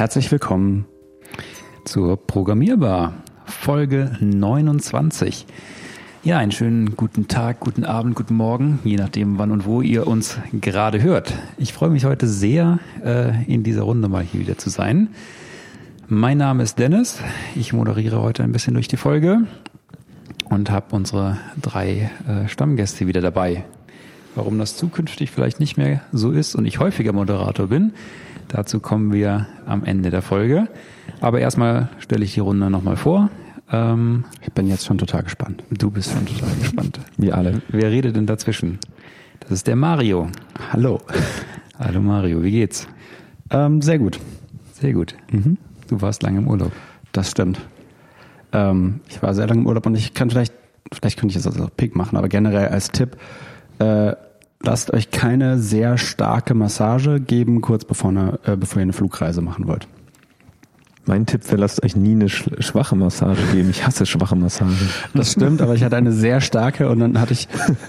Herzlich willkommen zur Programmierbar, Folge 29. Ja, einen schönen guten Tag, guten Abend, guten Morgen, je nachdem, wann und wo ihr uns gerade hört. Ich freue mich heute sehr, äh, in dieser Runde mal hier wieder zu sein. Mein Name ist Dennis. Ich moderiere heute ein bisschen durch die Folge und habe unsere drei äh, Stammgäste wieder dabei. Warum das zukünftig vielleicht nicht mehr so ist und ich häufiger Moderator bin, dazu kommen wir am Ende der Folge. Aber erstmal stelle ich die Runde nochmal vor. Ähm, ich bin jetzt schon total gespannt. Du bist schon total gespannt. Wir alle. Wer redet denn dazwischen? Das ist der Mario. Hallo. Hallo Mario, wie geht's? Ähm, sehr gut. Sehr gut. Mhm. Du warst lange im Urlaub. Das stimmt. Ähm, ich war sehr lange im Urlaub und ich kann vielleicht, vielleicht könnte ich jetzt also auch Pick machen, aber generell als Tipp, äh, lasst euch keine sehr starke Massage geben, kurz bevor, eine, äh, bevor ihr eine Flugreise machen wollt. Mein Tipp wäre, lasst euch nie eine schwache Massage geben. Ich hasse schwache Massage. Das stimmt, aber ich hatte eine sehr starke und dann hatte ich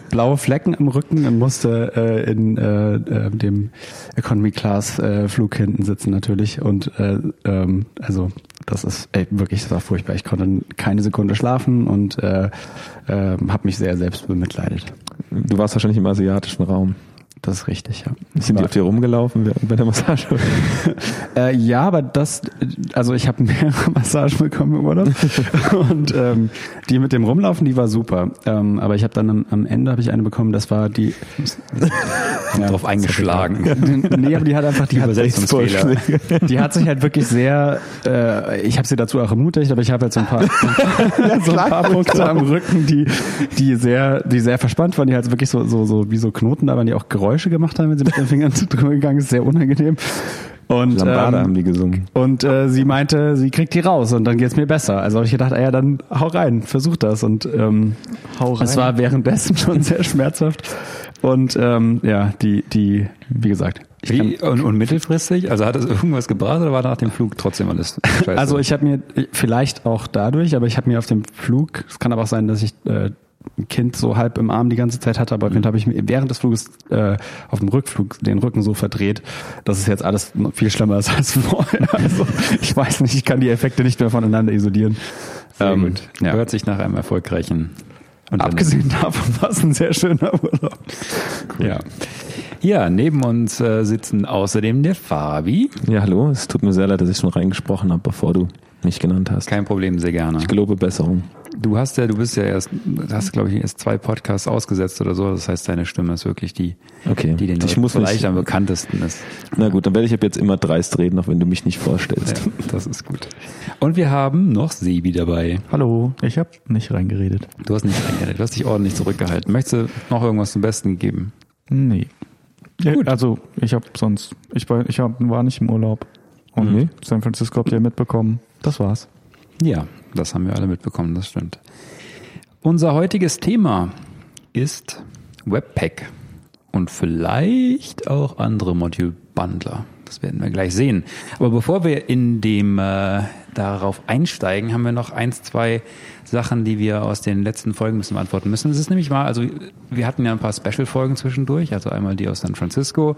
blaue Flecken im Rücken und musste äh, in äh, äh, dem Economy Class äh, Flug hinten sitzen natürlich. Und äh, ähm, also das ist ey, wirklich, das war furchtbar. Ich konnte keine Sekunde schlafen und äh, äh, habe mich sehr selbst bemitleidet. Du warst wahrscheinlich im asiatischen Raum. Das ist richtig, ja. Sind die auf dir rumgelaufen bei der Massage? äh, ja, aber das, also ich habe mehrere Massagen bekommen im Urlaub und ähm, die mit dem Rumlaufen, die war super. Ähm, aber ich habe dann am, am Ende habe ich eine bekommen, das war die ja, drauf eingeschlagen. nee, aber die hat einfach die hat, die hat sich halt wirklich sehr. Äh, ich habe sie dazu auch ermutigt, aber ich habe halt so ein paar so ein paar Punkte am Rücken, die die sehr die sehr verspannt waren, die halt wirklich so so so wie so Knoten da waren, die auch Geräusche gemacht haben, wenn sie mit den Fingern drüber gegangen ist, sehr unangenehm. Und, Lambada ähm, haben die gesungen. Und äh, sie meinte, sie kriegt die raus und dann geht's mir besser. Also habe ich gedacht, ah ja, dann hau rein, versuch das. Und ähm, hau rein. es war währenddessen schon sehr schmerzhaft. Und ähm, ja, die, die, wie gesagt. Wie, und, und mittelfristig? Also hat es irgendwas gebracht oder war nach dem Flug trotzdem alles scheiße? Also ich habe mir, vielleicht auch dadurch, aber ich habe mir auf dem Flug, es kann aber auch sein, dass ich äh, Kind so halb im Arm die ganze Zeit hatte, aber mhm. habe ich mir während des Fluges äh, auf dem Rückflug den Rücken so verdreht, dass es jetzt alles viel schlimmer ist als vorher. Also ich weiß nicht, ich kann die Effekte nicht mehr voneinander isolieren. Sehr ähm, gut. Ja. Hört sich nach einem erfolgreichen und Abgesehen davon war es ein sehr schöner Urlaub. Cool. Ja. Ja, neben uns äh, sitzen außerdem der Fabi. Ja, hallo. Es tut mir sehr leid, dass ich schon reingesprochen habe, bevor du mich genannt hast. Kein Problem, sehr gerne. Ich gelobe Besserung. Du hast ja, du bist ja erst, hast glaube ich erst zwei Podcasts ausgesetzt oder so. Das heißt, deine Stimme ist wirklich die, okay. die den ich muss vielleicht nicht, am bekanntesten ist. Na gut, dann werde ich ab jetzt immer dreist reden, auch wenn du mich nicht vorstellst. Ja, das ist gut. Und wir haben noch Sebi dabei. Hallo, ich habe nicht reingeredet. Du hast nicht reingeredet, du hast dich ordentlich zurückgehalten. Möchtest du noch irgendwas zum Besten geben? Nee. Ja, gut. Also ich habe sonst, ich war, ich hab, war nicht im Urlaub. Und mhm. San Francisco habt ihr mitbekommen. Das war's. Ja, das haben wir alle mitbekommen, das stimmt. Unser heutiges Thema ist Webpack und vielleicht auch andere Module-Bundler. Das werden wir gleich sehen. Aber bevor wir in dem äh, darauf einsteigen, haben wir noch eins, zwei Sachen, die wir aus den letzten Folgen müssen beantworten müssen. Es ist nämlich mal, also wir hatten ja ein paar Special-Folgen zwischendurch, also einmal die aus San Francisco,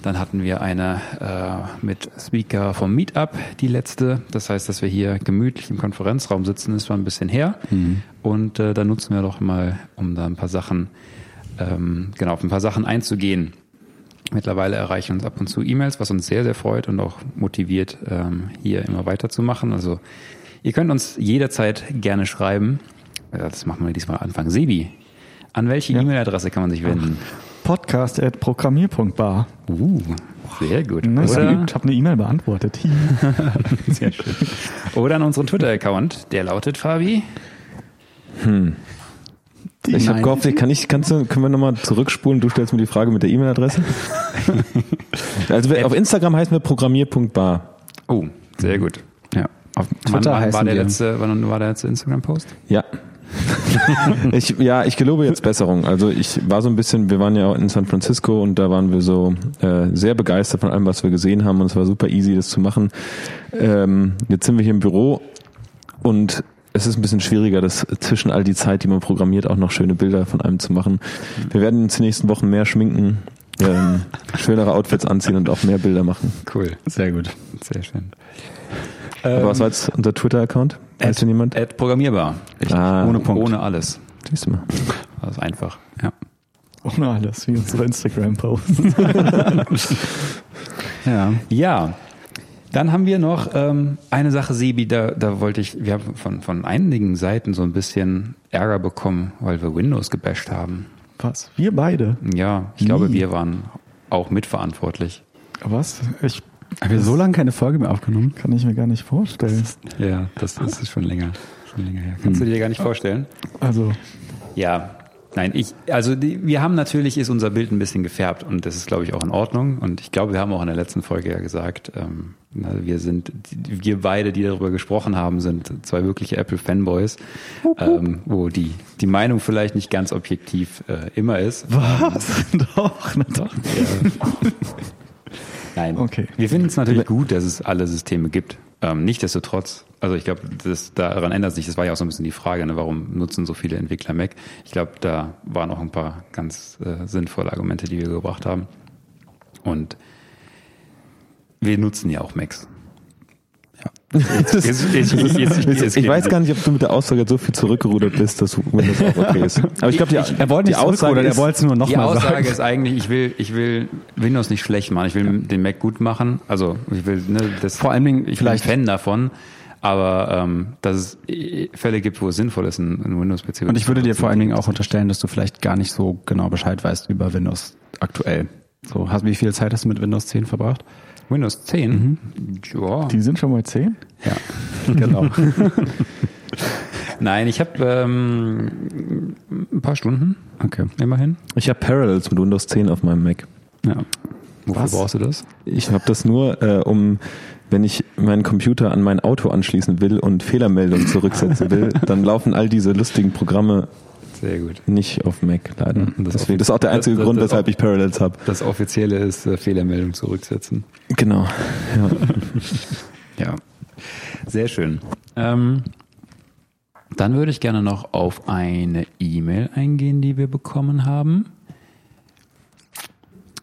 dann hatten wir eine äh, mit Speaker vom Meetup, die letzte. Das heißt, dass wir hier gemütlich im Konferenzraum sitzen, ist zwar ein bisschen her. Mhm. Und äh, da nutzen wir doch mal, um da ein paar Sachen, ähm, genau, auf ein paar Sachen einzugehen. Mittlerweile erreichen uns ab und zu E-Mails, was uns sehr, sehr freut und auch motiviert, ähm, hier immer weiterzumachen. Also ihr könnt uns jederzeit gerne schreiben. Das machen wir diesmal Anfang. Sebi, an welche ja. E-Mail-Adresse kann man sich wenden? Podcast.programmier.bar. Uh, sehr gut. Ne, ich habe eine E-Mail beantwortet. sehr schön. Oder an unseren Twitter-Account. Der lautet Fabi. Hm. Die ich habe gehofft, kann ich, kannst du, können wir nochmal zurückspulen? Du stellst mir die Frage mit der E-Mail-Adresse. also auf Instagram heißen wir programmier.bar. Oh, sehr gut. Ja. Auf Twitter wann, wann war der letzte, wann war der letzte Instagram-Post? Ja. ich, ja, ich gelobe jetzt Besserung. Also ich war so ein bisschen, wir waren ja auch in San Francisco und da waren wir so äh, sehr begeistert von allem, was wir gesehen haben und es war super easy, das zu machen. Ähm, jetzt sind wir hier im Büro und es ist ein bisschen schwieriger, das zwischen all die Zeit, die man programmiert, auch noch schöne Bilder von einem zu machen. Wir werden in den nächsten Wochen mehr schminken, ähm, schönere Outfits anziehen und auch mehr Bilder machen. Cool. Sehr gut. Sehr schön. Aber was war jetzt unser Twitter-Account? Weiß denn jemand? Ad programmierbar. Ah, Ohne Punkt. Ohne alles. Siehst du mal. Das ist einfach. Ja. Ohne alles, wie unsere Instagram-Posts. Ja. Ja. Dann haben wir noch ähm, eine Sache, Sebi, da, da wollte ich, wir haben von, von einigen Seiten so ein bisschen Ärger bekommen, weil wir Windows gebasht haben. Was? Wir beide? Ja, ich glaube, wir waren auch mitverantwortlich. Was? Ich Haben wir so lange keine Folge mehr aufgenommen? kann ich mir gar nicht vorstellen. Ja, das, das ist schon länger, schon länger her. Kannst du dir gar nicht vorstellen? Also, Ja, nein, ich, also die, wir haben natürlich, ist unser Bild ein bisschen gefärbt und das ist, glaube ich, auch in Ordnung. Und ich glaube, wir haben auch in der letzten Folge ja gesagt, ähm, na, wir sind, wir beide, die darüber gesprochen haben, sind zwei wirkliche Apple-Fanboys, ähm, wo die, die Meinung vielleicht nicht ganz objektiv äh, immer ist. was? Doch, na doch. Nein. Okay. Wir finden es natürlich gut, dass es alle Systeme gibt. Ähm, Nichtsdestotrotz, also ich glaube, daran ändert sich, das war ja auch so ein bisschen die Frage, ne, warum nutzen so viele Entwickler Mac? Ich glaube, da waren auch ein paar ganz äh, sinnvolle Argumente, die wir gebracht haben. Und wir nutzen ja auch Macs. Jetzt, jetzt, jetzt, jetzt, ich weiß gar nicht, ob du mit der Aussage so viel zurückgerudert bist, dass Windows auch okay ist. Aber ich glaube, die, Er wollte die Aussage zurückrudern, er ist, wollte es nur Die nochmal Aussage sagen. ist eigentlich, ich will, ich will Windows nicht schlecht machen. Ich will den Mac gut machen. Also ich will ne, das. Vor allen Dingen ich vielleicht- bin Fan davon. Aber ähm, dass es äh, Fälle gibt, wo es sinnvoll ist, ein, ein Windows-PC. Und ich würde dir vor allen Dingen auch unterstellen, dass du vielleicht gar nicht so genau Bescheid weißt über Windows aktuell. So, hast, wie viel Zeit hast du mit Windows 10 verbracht? Windows 10. Ja. Die sind schon mal 10? Ja, genau. Nein, ich habe ähm, ein paar Stunden Okay. immerhin. ich habe Parallels mit Windows 10 auf meinem Mac. Ja. Wofür Was? brauchst du das? Ich habe das nur, äh, um, wenn ich meinen Computer an mein Auto anschließen will und Fehlermeldungen zurücksetzen will, dann laufen all diese lustigen Programme Sehr gut. nicht auf Mac leider. Mhm, das Deswegen, das ist auch der einzige das- Grund, das- weshalb ich Parallels habe. Das Offizielle ist äh, Fehlermeldung zurücksetzen. Genau. Ja. Ja. Sehr schön. Ähm, dann würde ich gerne noch auf eine E-Mail eingehen, die wir bekommen haben.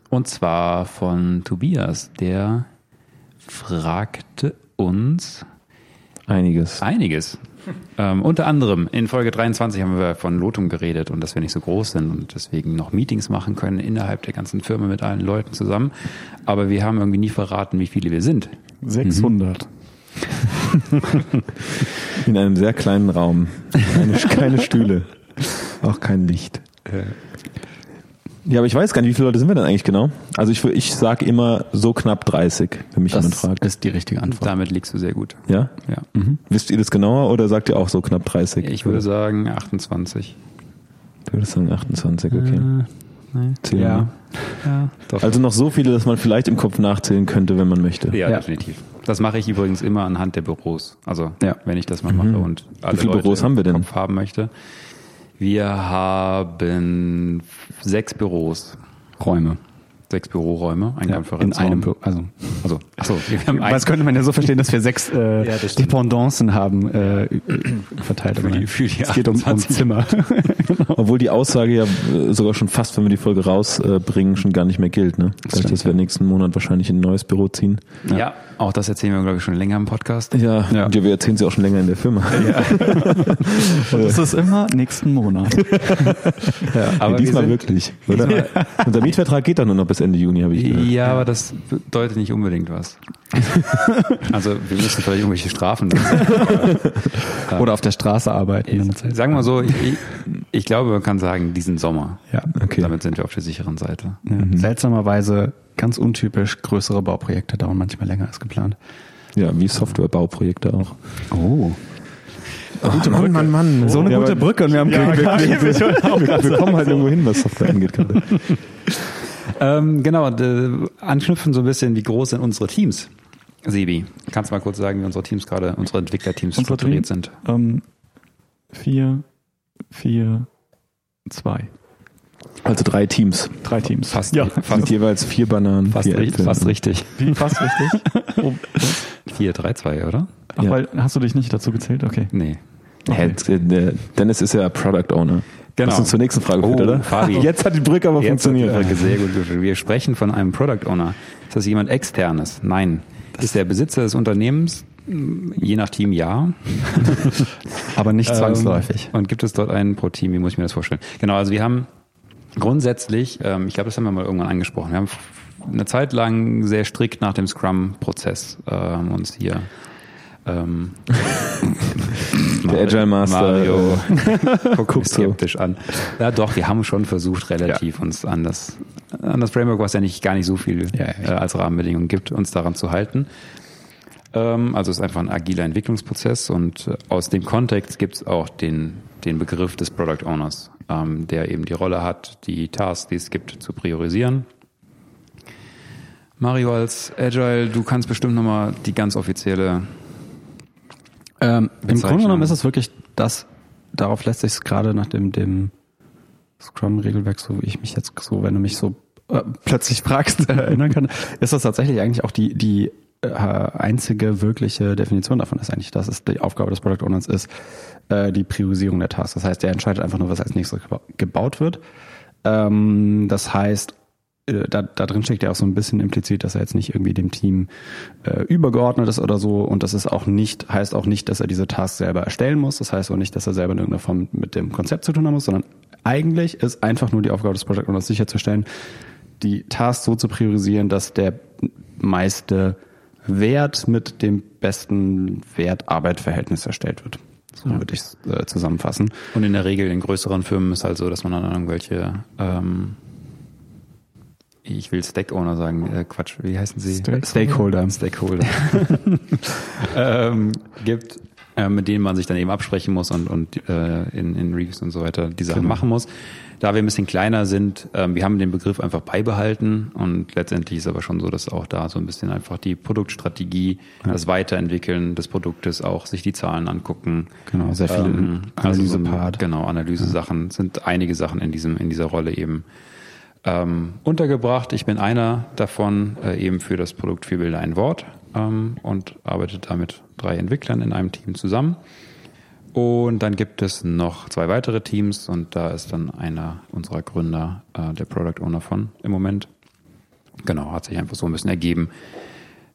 Und zwar von Tobias, der fragte uns Einiges. einiges. Ähm, unter anderem in Folge 23 haben wir von Lotum geredet und dass wir nicht so groß sind und deswegen noch Meetings machen können innerhalb der ganzen Firma mit allen Leuten zusammen. Aber wir haben irgendwie nie verraten, wie viele wir sind. 600. In einem sehr kleinen Raum. Keine, keine Stühle. Auch kein Licht. Ja, aber ich weiß gar nicht, wie viele Leute sind wir denn eigentlich genau? Also ich, ich sage immer so knapp 30, wenn mich jemand Das fragt. ist die richtige Antwort. Damit liegst du sehr gut. Ja? Ja. Wisst ihr das genauer oder sagt ihr auch so knapp 30? Ich würde sagen 28. Du würdest sagen 28, okay. Nein. Zählen Ja. wir. Ja, doch. Also noch so viele, dass man vielleicht im Kopf nachzählen könnte, wenn man möchte. ja, Ja. definitiv. Das mache ich übrigens immer anhand der Büros. Also Ja. wenn ich das mal mache und alle viele Leute Büros im haben wir denn? Kopf haben möchte. Wir haben sechs Büros, Räume. Sechs Büroräume, ein Ja, in Konferenzraum. einem Büro. Also, Also, achso, wir haben ein, das könnte man ja so verstehen, dass wir sechs äh, Ja, das. Dependancen haben äh, verteilt. Für aber die- für die es geht um, um 28. Zimmer. Obwohl die Aussage ja äh, sogar schon fast, wenn wir die Folge rausbringen, schon gar nicht mehr gilt. Ne? Dadurch, stimmt, dass wir nächsten Monat wahrscheinlich in ein neues Büro ziehen. ja. auch das erzählen wir, glaube ich, schon länger im Podcast. Ja, Ja. Ja wir erzählen sie auch schon länger in der Firma. Und das ist immer nächsten Monat. Aber Nee, diesmal wir wirklich. Oder? Unser Mietvertrag geht doch nur noch bis Ende Juni, habe ich gehört. Ja, aber das bedeutet nicht unbedingt was. also wir müssen vielleicht irgendwelche Strafen. Oder auf der Straße arbeiten. in der Zeit. Sagen wir so, ich, ich, ich glaube, man kann sagen, diesen Sommer. Ja. Okay. Damit sind wir auf der sicheren Seite. Ja. Seltsamerweise ganz untypisch, größere Bauprojekte dauern manchmal länger als geplant. Ja, wie Softwarebauprojekte auch. Oh. Gute Mann, Mann, Mann. So eine Ja, gute aber Brücke und wir haben wir, keinen wir, wir, wir kommen halt irgendwo hin, was Software angeht gerade. Ähm, genau, anknüpfen so ein bisschen, wie groß sind unsere Teams? Sebi, kannst du mal kurz sagen, wie unsere Teams gerade, unsere Entwicklerteams Unsere strukturiert Team? sind? Ähm, vier, vier, zwei. Also drei Teams. Drei Teams. Fast, Ja. Mit jeweils vier Bananen, fast, vier ri- Äpfel. fast richtig. Wie, fast richtig? Oh, 4, 3, 2, oder? ach, Ja. weil, hast du dich nicht dazu gezählt? Okay. Nee. Der Dennis ist ja Product Owner. Genau. Was uns zur nächsten Frage führt, Oh, oder? Fabi. Jetzt hat die Brücke aber Jetzt hat die funktioniert. Frage sehr gut geführt. Wir sprechen von einem Product Owner. Ist das jemand externes? Nein. ist der Besitzer des Unternehmens? Je nach Team ja. Aber nicht zwangsläufig. Ähm, und gibt es dort einen pro Team? Wie muss ich mir das vorstellen? Genau, also wir haben grundsätzlich, ähm, ich glaube, das haben wir mal irgendwann angesprochen, wir haben eine Zeit lang sehr strikt nach dem Scrum-Prozess ähm, uns hier ähm, Der Agile Master, Mario guckt mich so. skeptisch an. Ja, doch, wir haben schon versucht, relativ uns an das, an das Framework, was ja nicht gar nicht so viel Ja, ja. äh, als Rahmenbedingung gibt, uns daran zu halten. Ähm, also es ist einfach ein agiler Entwicklungsprozess und äh, aus dem Kontext gibt es auch den, den Begriff des Product Owners, ähm, der eben die Rolle hat, die Tasks, die es gibt, zu priorisieren. Mario als Agile, du kannst bestimmt nochmal die ganz offizielle Ähm, Im. Grunde genommen ist es wirklich das, darauf lässt sich es gerade nach dem, dem Scrum-Regelwerk, so wie ich mich jetzt so, wenn du mich so äh, plötzlich fragst, erinnern kann, ist das tatsächlich eigentlich auch die, die äh, einzige wirkliche Definition davon ist eigentlich, dass es die Aufgabe des Product Owners ist, äh, die Priorisierung der Tasks. Das heißt, er entscheidet einfach nur, was als nächstes geba- gebaut wird. Ähm, das heißt, da, da drin steckt ja auch so ein bisschen implizit, dass er jetzt nicht irgendwie dem Team äh, übergeordnet ist oder so. Und das ist auch nicht, heißt auch nicht, dass er diese Tasks selber erstellen muss. Das heißt auch nicht, dass er selber in irgendeiner Form mit dem Konzept zu tun haben muss, sondern eigentlich ist einfach nur die Aufgabe des Project Owners sicherzustellen, die Tasks so zu priorisieren, dass der meiste Wert mit dem besten Wert-Arbeit-Verhältnis erstellt wird. So würde ich es äh, zusammenfassen. Und in der Regel in größeren Firmen ist halt so, dass man dann irgendwelche, ähm, ich will Stack Owner sagen, äh, Quatsch, wie heißen sie? Stakeholder. Stakeholder ähm, gibt, äh, mit denen man sich dann eben absprechen muss und, und äh, in, in Reviews und so weiter die Sachen machen muss. Da wir ein bisschen kleiner sind, ähm, wir haben den Begriff einfach beibehalten und letztendlich ist aber schon so, dass auch da so ein bisschen einfach die Produktstrategie, das Weiterentwickeln des Produktes, auch sich die Zahlen angucken. Genau, sehr viele ähm, also so Analyse-Part. Genau, Analyse-Sachen sind einige Sachen in diesem in dieser Rolle eben ähm, untergebracht. Ich bin einer davon, äh, eben für das Produkt Vier Bilder ein Wort ähm, und arbeite da mit drei Entwicklern in einem Team zusammen. Und dann gibt es noch zwei weitere Teams und da ist dann einer unserer Gründer äh, der Product Owner von im Moment. Genau, hat sich einfach so ein bisschen ergeben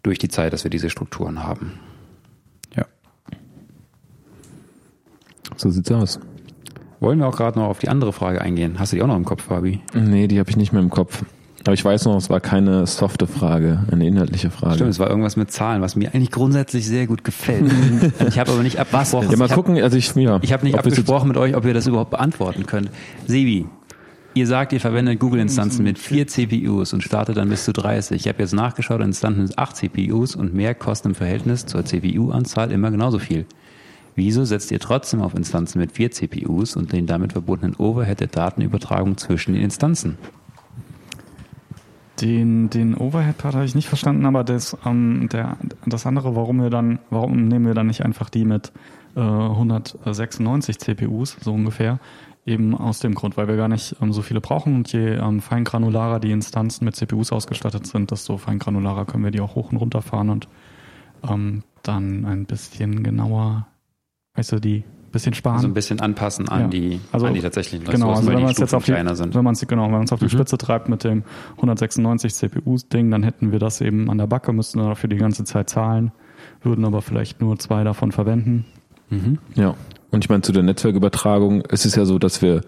durch die Zeit, dass wir diese Strukturen haben. Ja. So sieht's aus. Wollen wir auch gerade noch auf die andere Frage eingehen? Hast du die auch noch im Kopf, Fabi? Nee, die habe ich nicht mehr im Kopf. Aber ich weiß noch, es war keine softe Frage, eine inhaltliche Frage. Stimmt, es war irgendwas mit Zahlen, was mir eigentlich grundsätzlich sehr gut gefällt. ich habe aber nicht abgesprochen. Ja, mal ich hab- gucken, also ich, ja. Ich habe nicht abgesprochen mit euch, ob ihr das überhaupt beantworten könnt. Sebi, ihr sagt, ihr verwendet Google-Instanzen mit vier CPUs und startet dann bis zu 30. Ich habe jetzt nachgeschaut, Instanzen mit acht CPUs und mehr kosten im Verhältnis zur CPU-Anzahl immer genauso viel. Wieso setzt ihr trotzdem auf Instanzen mit vier CPUs und den damit verbundenen Overhead der Datenübertragung zwischen den Instanzen? Den, den Overhead-Part habe ich nicht verstanden, aber das, ähm, der, das andere, warum wir dann, warum nehmen wir dann nicht einfach die mit äh, 196 CPUs, so ungefähr, eben aus dem Grund, weil wir gar nicht ähm, so viele brauchen und je ähm, feingranularer die Instanzen mit CPUs ausgestattet sind, desto feingranularer können wir die auch hoch und runter fahren und ähm, dann ein bisschen genauer, weißt du, die bisschen sparen. Also ein bisschen anpassen an, Ja. die, Also, an die tatsächlichen Ressourcen, Genau, also weil wenn die man es jetzt auf die, kleiner sind. wenn man es genau, wenn man es auf die Mhm. Spitze treibt mit dem 196 CPU-Ding, dann hätten wir das eben an der Backe, müssten dafür die ganze Zeit zahlen, würden aber vielleicht nur zwei davon verwenden. Mhm. Ja. Und ich meine, zu der Netzwerkübertragung, es ist ja so, dass wir,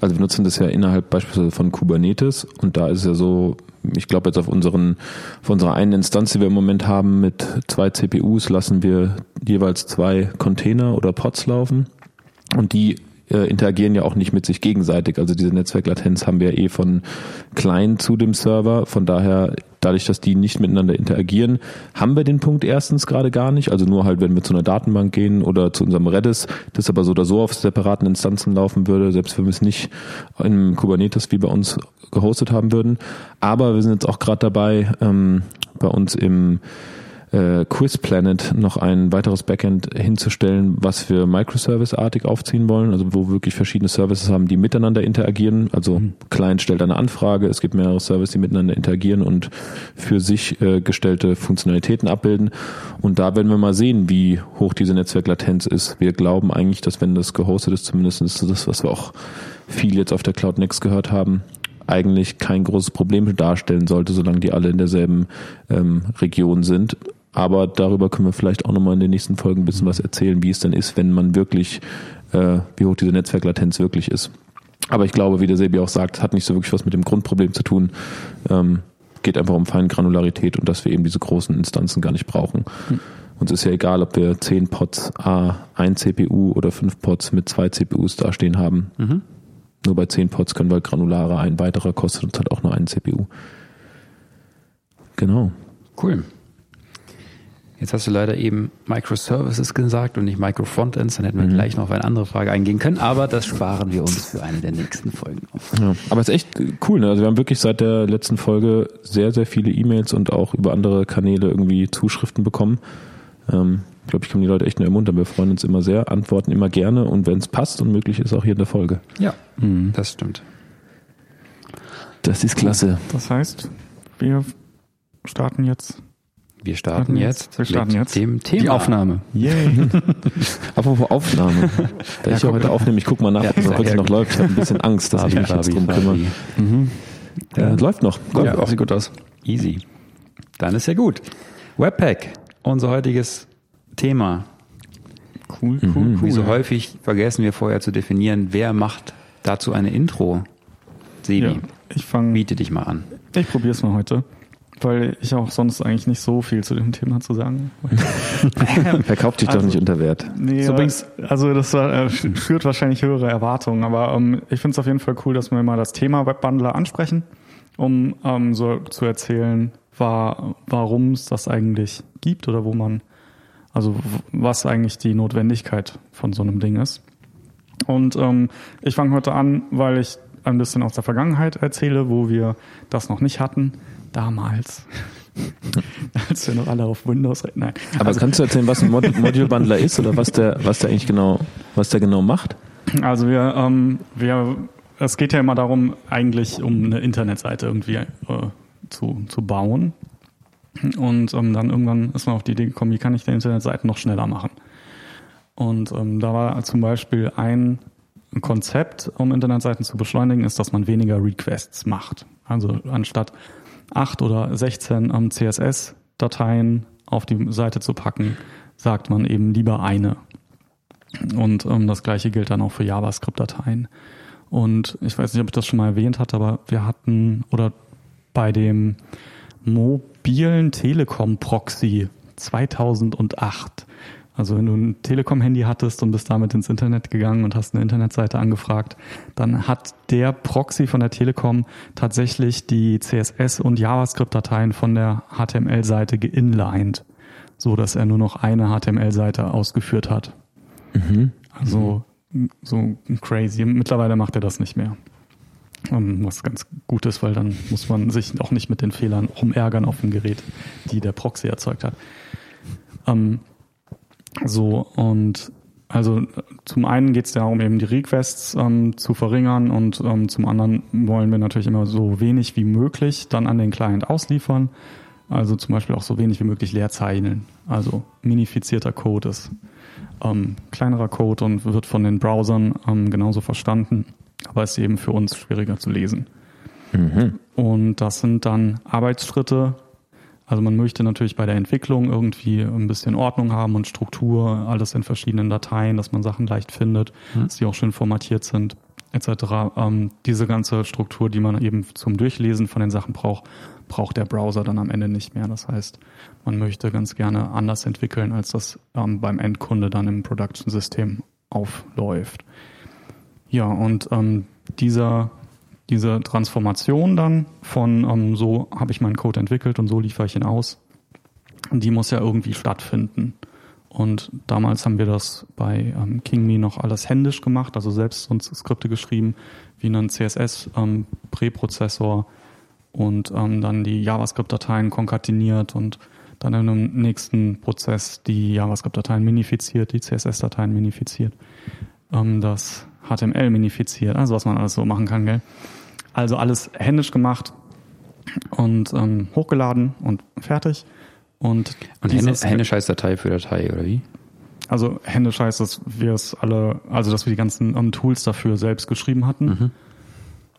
also wir nutzen das ja innerhalb beispielsweise von Kubernetes und da ist es ja so, ich glaube jetzt auf unseren, auf unserer einen Instanz, die wir im Moment haben mit zwei CPUs, lassen wir jeweils zwei Container oder Pods laufen und die äh, interagieren ja auch nicht mit sich gegenseitig. Also diese Netzwerklatenz haben wir eh von Client zu dem Server. Von daher, dadurch, dass die nicht miteinander interagieren, haben wir den Punkt erstens gerade gar nicht. Also nur halt, wenn wir zu einer Datenbank gehen oder zu unserem Redis, das aber so oder so auf separaten Instanzen laufen würde, selbst wenn wir es nicht in Kubernetes wie bei uns gehostet haben würden. Aber wir sind jetzt auch gerade dabei, ähm, bei uns im äh, Quiz Planet noch ein weiteres Backend hinzustellen, was wir Microservice-artig aufziehen wollen, also wo wir wirklich verschiedene Services haben, die miteinander interagieren. Also mhm. Client stellt eine Anfrage, es gibt mehrere Services, die miteinander interagieren und für sich äh, gestellte Funktionalitäten abbilden. Und da werden wir mal sehen, wie hoch diese Netzwerklatenz ist. Wir glauben eigentlich, dass wenn das gehostet ist, zumindest ist das, was wir auch viel jetzt auf der Cloud Next gehört haben, eigentlich kein großes Problem darstellen sollte, solange die alle in derselben ähm, Region sind. Aber darüber können wir vielleicht auch nochmal in den nächsten Folgen ein bisschen was erzählen, wie es denn ist, wenn man wirklich, äh, wie hoch diese Netzwerklatenz wirklich ist. Aber ich glaube, wie der Sebi auch sagt, hat nicht so wirklich was mit dem Grundproblem zu tun. Ähm, geht einfach um Feingranularität und dass wir eben diese großen Instanzen gar nicht brauchen. Mhm. Uns ist ja egal, ob wir 10 Pods A, 1 CPU oder 5 Pods mit zwei CPUs dastehen haben. Mhm. Nur bei 10 Pods können wir granularer, ein weiterer kostet uns halt auch nur einen CPU. Genau. Cool. Jetzt hast du leider eben Microservices gesagt und nicht Microfrontends. Dann hätten wir mhm. gleich noch auf eine andere Frage eingehen können, aber das sparen wir uns für eine der nächsten Folgen auf. Ja, aber es ist echt cool. Ne? Also wir haben wirklich seit der letzten Folge sehr, sehr viele E-Mails und auch über andere Kanäle irgendwie Zuschriften bekommen. Ähm, ich glaube, ich kann die Leute echt nur ermuntern. Wir freuen uns immer sehr, antworten immer gerne und wenn es passt und möglich ist, auch hier in der Folge. Ja, mhm. das stimmt. Das ist klasse. Das heißt, wir starten jetzt wir starten jetzt, wir starten jetzt dem Thema. Die Aufnahme. Yay. Apropos Aufnahme. Da ja, ich ja heute aufnehme, ich gucke mal nach, ja, ob es heute noch läuft. Ich habe ein bisschen Angst, dass ich mich jetzt drum kümmere. Mhm. Ja, läuft noch. Läuft ja, auch sieht gut aus. Easy. Dann ist ja gut. Webpack, unser heutiges Thema. Cool, cool, mhm. cool. Wie so häufig vergessen wir vorher zu definieren, wer macht dazu eine Intro. Sebi, ja, ich fang, biete dich mal an. Ich probiere es mal heute weil ich auch sonst eigentlich nicht so viel zu dem Thema zu sagen. Verkauft dich also, doch nicht unter Wert. Nee, so also das äh, führt wahrscheinlich höhere Erwartungen, aber ähm, ich finde es auf jeden Fall cool, dass wir mal das Thema Webbundler ansprechen, um ähm, so zu erzählen, war, warum es das eigentlich gibt oder wo man, also was eigentlich die Notwendigkeit von so einem Ding ist. Und ähm, ich fange heute an, weil ich ein bisschen aus der Vergangenheit erzähle, wo wir das noch nicht hatten damals. Als wir noch alle auf Windows Nein. Aber also, kannst du erzählen, was ein Mod Module Bundler ist oder was der, was der eigentlich genau, was der genau macht? Also wir, ähm, wir, es geht ja immer darum, eigentlich um eine Internetseite irgendwie äh, zu, zu bauen. Und ähm, dann irgendwann ist man auf die Idee gekommen, wie kann ich die Internetseiten noch schneller machen? Und ähm, da war zum Beispiel ein Konzept, um Internetseiten zu beschleunigen, ist, dass man weniger Requests macht. Also anstatt acht oder 16 ähm, CSS-Dateien auf die Seite zu packen, sagt man eben lieber eine. Und ähm, das gleiche gilt dann auch für JavaScript-Dateien. Und ich weiß nicht, ob ich das schon mal erwähnt hatte, aber wir hatten oder bei dem mobilen Telekom-Proxy 2008 also wenn du ein Telekom-Handy hattest und bist damit ins Internet gegangen und hast eine Internetseite angefragt, dann hat der Proxy von der Telekom tatsächlich die CSS- und JavaScript-Dateien von der HTML-Seite geinlined, so dass er nur noch eine HTML-Seite ausgeführt hat. Mhm. Also so crazy. Mittlerweile macht er das nicht mehr. Ähm, was ganz gut ist, weil dann muss man sich auch nicht mit den Fehlern rumärgern auf dem Gerät, die der Proxy erzeugt hat. Ähm, so, und also zum einen geht es darum, eben die Requests ähm, zu verringern und ähm, zum anderen wollen wir natürlich immer so wenig wie möglich dann an den Client ausliefern. Also zum Beispiel auch so wenig wie möglich Leerzeilen. Also minifizierter Code ist ähm, kleinerer Code und wird von den Browsern ähm, genauso verstanden, aber ist eben für uns schwieriger zu lesen. Mhm. Und das sind dann Arbeitsschritte, also man möchte natürlich bei der Entwicklung irgendwie ein bisschen Ordnung haben und Struktur, alles in verschiedenen Dateien, dass man Sachen leicht findet, mhm. dass die auch schön formatiert sind, etc. Ähm, diese ganze Struktur, die man eben zum Durchlesen von den Sachen braucht, braucht der Browser dann am Ende nicht mehr. Das heißt, man möchte ganz gerne anders entwickeln, als das ähm, beim Endkunde dann im Production-System aufläuft. Ja, und ähm, dieser diese Transformation dann von ähm, so habe ich meinen Code entwickelt und so liefere ich ihn aus, die muss ja irgendwie stattfinden. Und damals haben wir das bei ähm, KingMe noch alles händisch gemacht, also selbst uns Skripte geschrieben, wie einen CSS-Präprozessor ähm, und ähm, dann die JavaScript-Dateien konkateniert und dann in einem nächsten Prozess die JavaScript-Dateien minifiziert, die CSS-Dateien minifiziert, ähm, das HTML minifiziert, also was man alles so machen kann, gell? Also alles händisch gemacht und ähm, hochgeladen und fertig. Und, Und Hände, Händisch heißt Datei für Datei, oder wie? Also händisch heißt, dass wir es alle, also dass wir die ganzen um, Tools dafür selbst geschrieben hatten. Mhm.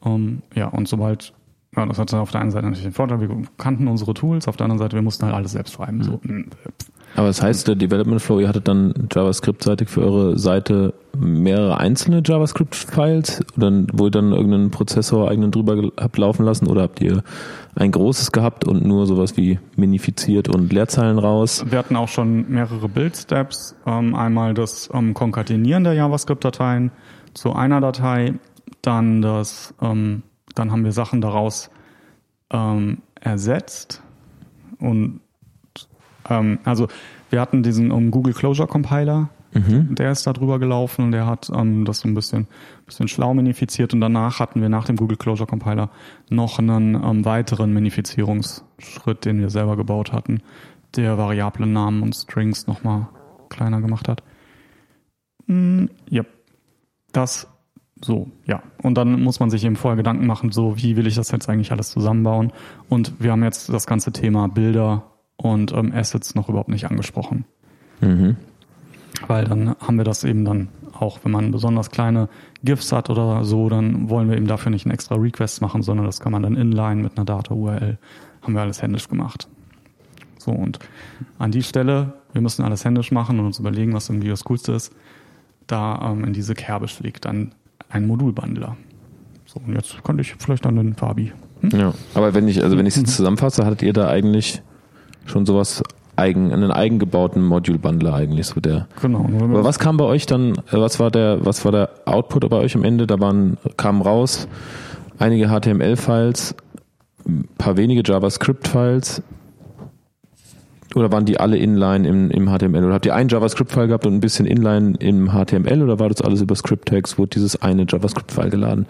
Um, ja, und sobald, ja, das hatte auf der einen Seite natürlich den Vorteil, wir kannten unsere Tools, auf der anderen Seite, wir mussten halt alles selbst schreiben. So. Aber das heißt, der Development Flow, ihr hattet dann JavaScript-seitig für eure Seite mehrere einzelne JavaScript-Files, wo ihr dann irgendeinen Prozessor eigenen drüber habt laufen lassen oder habt ihr ein großes gehabt und nur sowas wie minifiziert und Leerzeilen raus? Wir hatten auch schon mehrere Build-Steps. Ähm, einmal das ähm, Konkatenieren der JavaScript-Dateien zu einer Datei, dann das, ähm, dann haben wir Sachen daraus ersetzt und ähm, also wir hatten diesen um, Google Closure Compiler, der ist da drüber gelaufen und der hat ähm, das so ein bisschen, bisschen schlau minifiziert und danach hatten wir nach dem Google Closure Compiler noch einen ähm, weiteren Minifizierungsschritt, den wir selber gebaut hatten, der Variablen Namen und Strings nochmal kleiner gemacht hat. Mm, ja, das so, ja. Und dann muss man sich eben vorher Gedanken machen, so wie will ich das jetzt eigentlich alles zusammenbauen. Und wir haben jetzt das ganze Thema Bilder und ähm, Assets noch überhaupt nicht angesprochen. Mhm. Weil dann haben wir das eben dann auch, wenn man besonders kleine GIFs hat oder so, dann wollen wir eben dafür nicht einen extra Request machen, sondern das kann man dann inline mit einer Data-URL. Haben wir alles händisch gemacht. So, und an die Stelle, wir müssen alles händisch machen und uns überlegen, was irgendwie das Coolste ist. Da ähm, in diese Kerbe schlägt dann ein Modulbundler. So, und jetzt könnte ich vielleicht dann den Fabi. Ja. Aber wenn ich, also wenn ich es jetzt zusammenfasse, hattet ihr da eigentlich schon sowas eigen, einen eigengebauten Module-Bundler eigentlich, so der. Genau. Aber was kam bei euch dann, äh, was war der, was war der Output bei euch am Ende? Da waren, kamen raus einige HTML-Files, ein paar wenige JavaScript-Files. Oder waren die alle inline im, im HTML? Oder habt ihr einen JavaScript-File gehabt und ein bisschen inline im HTML? Oder war das alles über Script-Tags? Wurde dieses eine JavaScript-File geladen?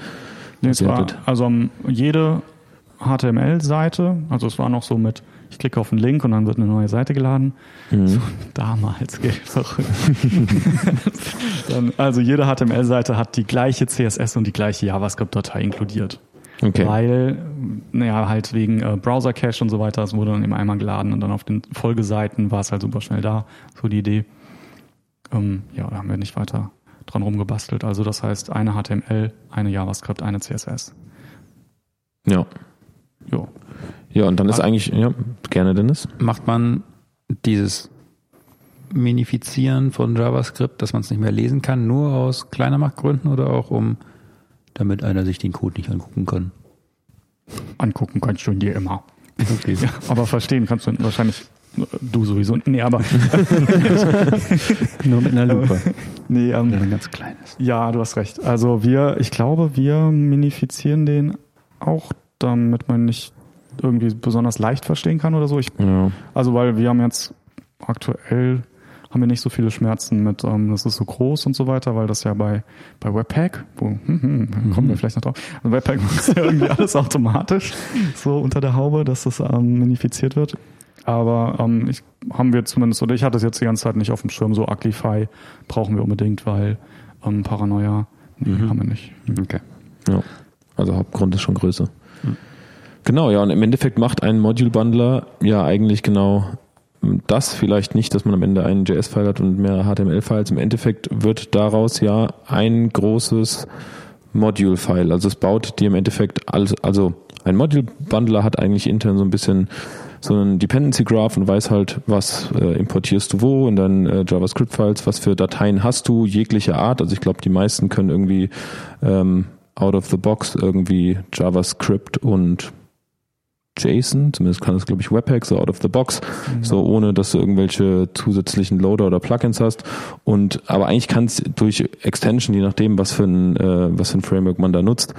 Nee, es war, also um, jede HTML-Seite, also es war noch so mit, ich klicke auf einen Link und dann wird eine neue Seite geladen. Mhm. Damals, gell, verrückt. dann, also jede HTML-Seite hat die gleiche CSS und die gleiche JavaScript-Datei inkludiert. Okay. Weil, naja, halt wegen äh, Browser-Cache und so weiter, es wurde dann eben einmal geladen und dann auf den Folgeseiten war es halt super schnell da, so die Idee. Ähm, ja, da haben wir nicht weiter dran rumgebastelt. Also das heißt, eine HTML, eine JavaScript, eine CSS. Ja. Jo. Ja, und dann ist eigentlich, ja, gerne Dennis. Macht man dieses Minifizieren von JavaScript, dass man es nicht mehr lesen kann, nur aus Kleinermachtgründen oder auch um, damit einer sich den Code nicht angucken kann? Angucken kannst du ihn dir immer. Okay. Ja, aber verstehen kannst du wahrscheinlich du sowieso. Nee, aber Nur mit einer Lupe. nee, ähm, Wenn er ganz klein ist. ja, du hast recht. Also wir, ich glaube, wir minifizieren den auch, damit man nicht irgendwie besonders leicht verstehen kann oder so. Ich, Ja. also weil wir haben jetzt aktuell haben wir nicht so viele Schmerzen mit, ähm, das ist so groß und so weiter, weil das ja bei, bei Webpack, wo, hm, hm, kommen wir vielleicht noch drauf, also Webpack macht ja irgendwie alles automatisch, so unter der Haube, dass das ähm, minifiziert wird. Aber ähm, ich, haben wir zumindest, oder ich hatte es jetzt die ganze Zeit nicht auf dem Schirm, so Uglify brauchen wir unbedingt, weil ähm, Paranoia, nee, Mhm. haben wir nicht. Okay. Ja, also Hauptgrund ist schon Größe. Genau, ja, und im Endeffekt macht ein Module-Bundler ja eigentlich genau das vielleicht nicht, dass man am Ende einen JS-File hat und mehrere HTML-Files. Im Endeffekt wird daraus ja ein großes Module-File. Also es baut dir im Endeffekt alles, also ein Module-Bundler hat eigentlich intern so ein bisschen so einen Dependency Graph und weiß halt, was äh, importierst du wo in deinen äh, JavaScript-Files, was für Dateien hast du, jegliche Art. Also ich glaube, die meisten können irgendwie ähm, out of the box irgendwie JavaScript und JSON, zumindest kann das, glaube ich, Webpack, so out of the box, so ohne, dass du irgendwelche zusätzlichen Loader oder Plugins hast. Und aber eigentlich kannst durch Extension, je nachdem, was für ein, äh, was für ein Framework man da nutzt,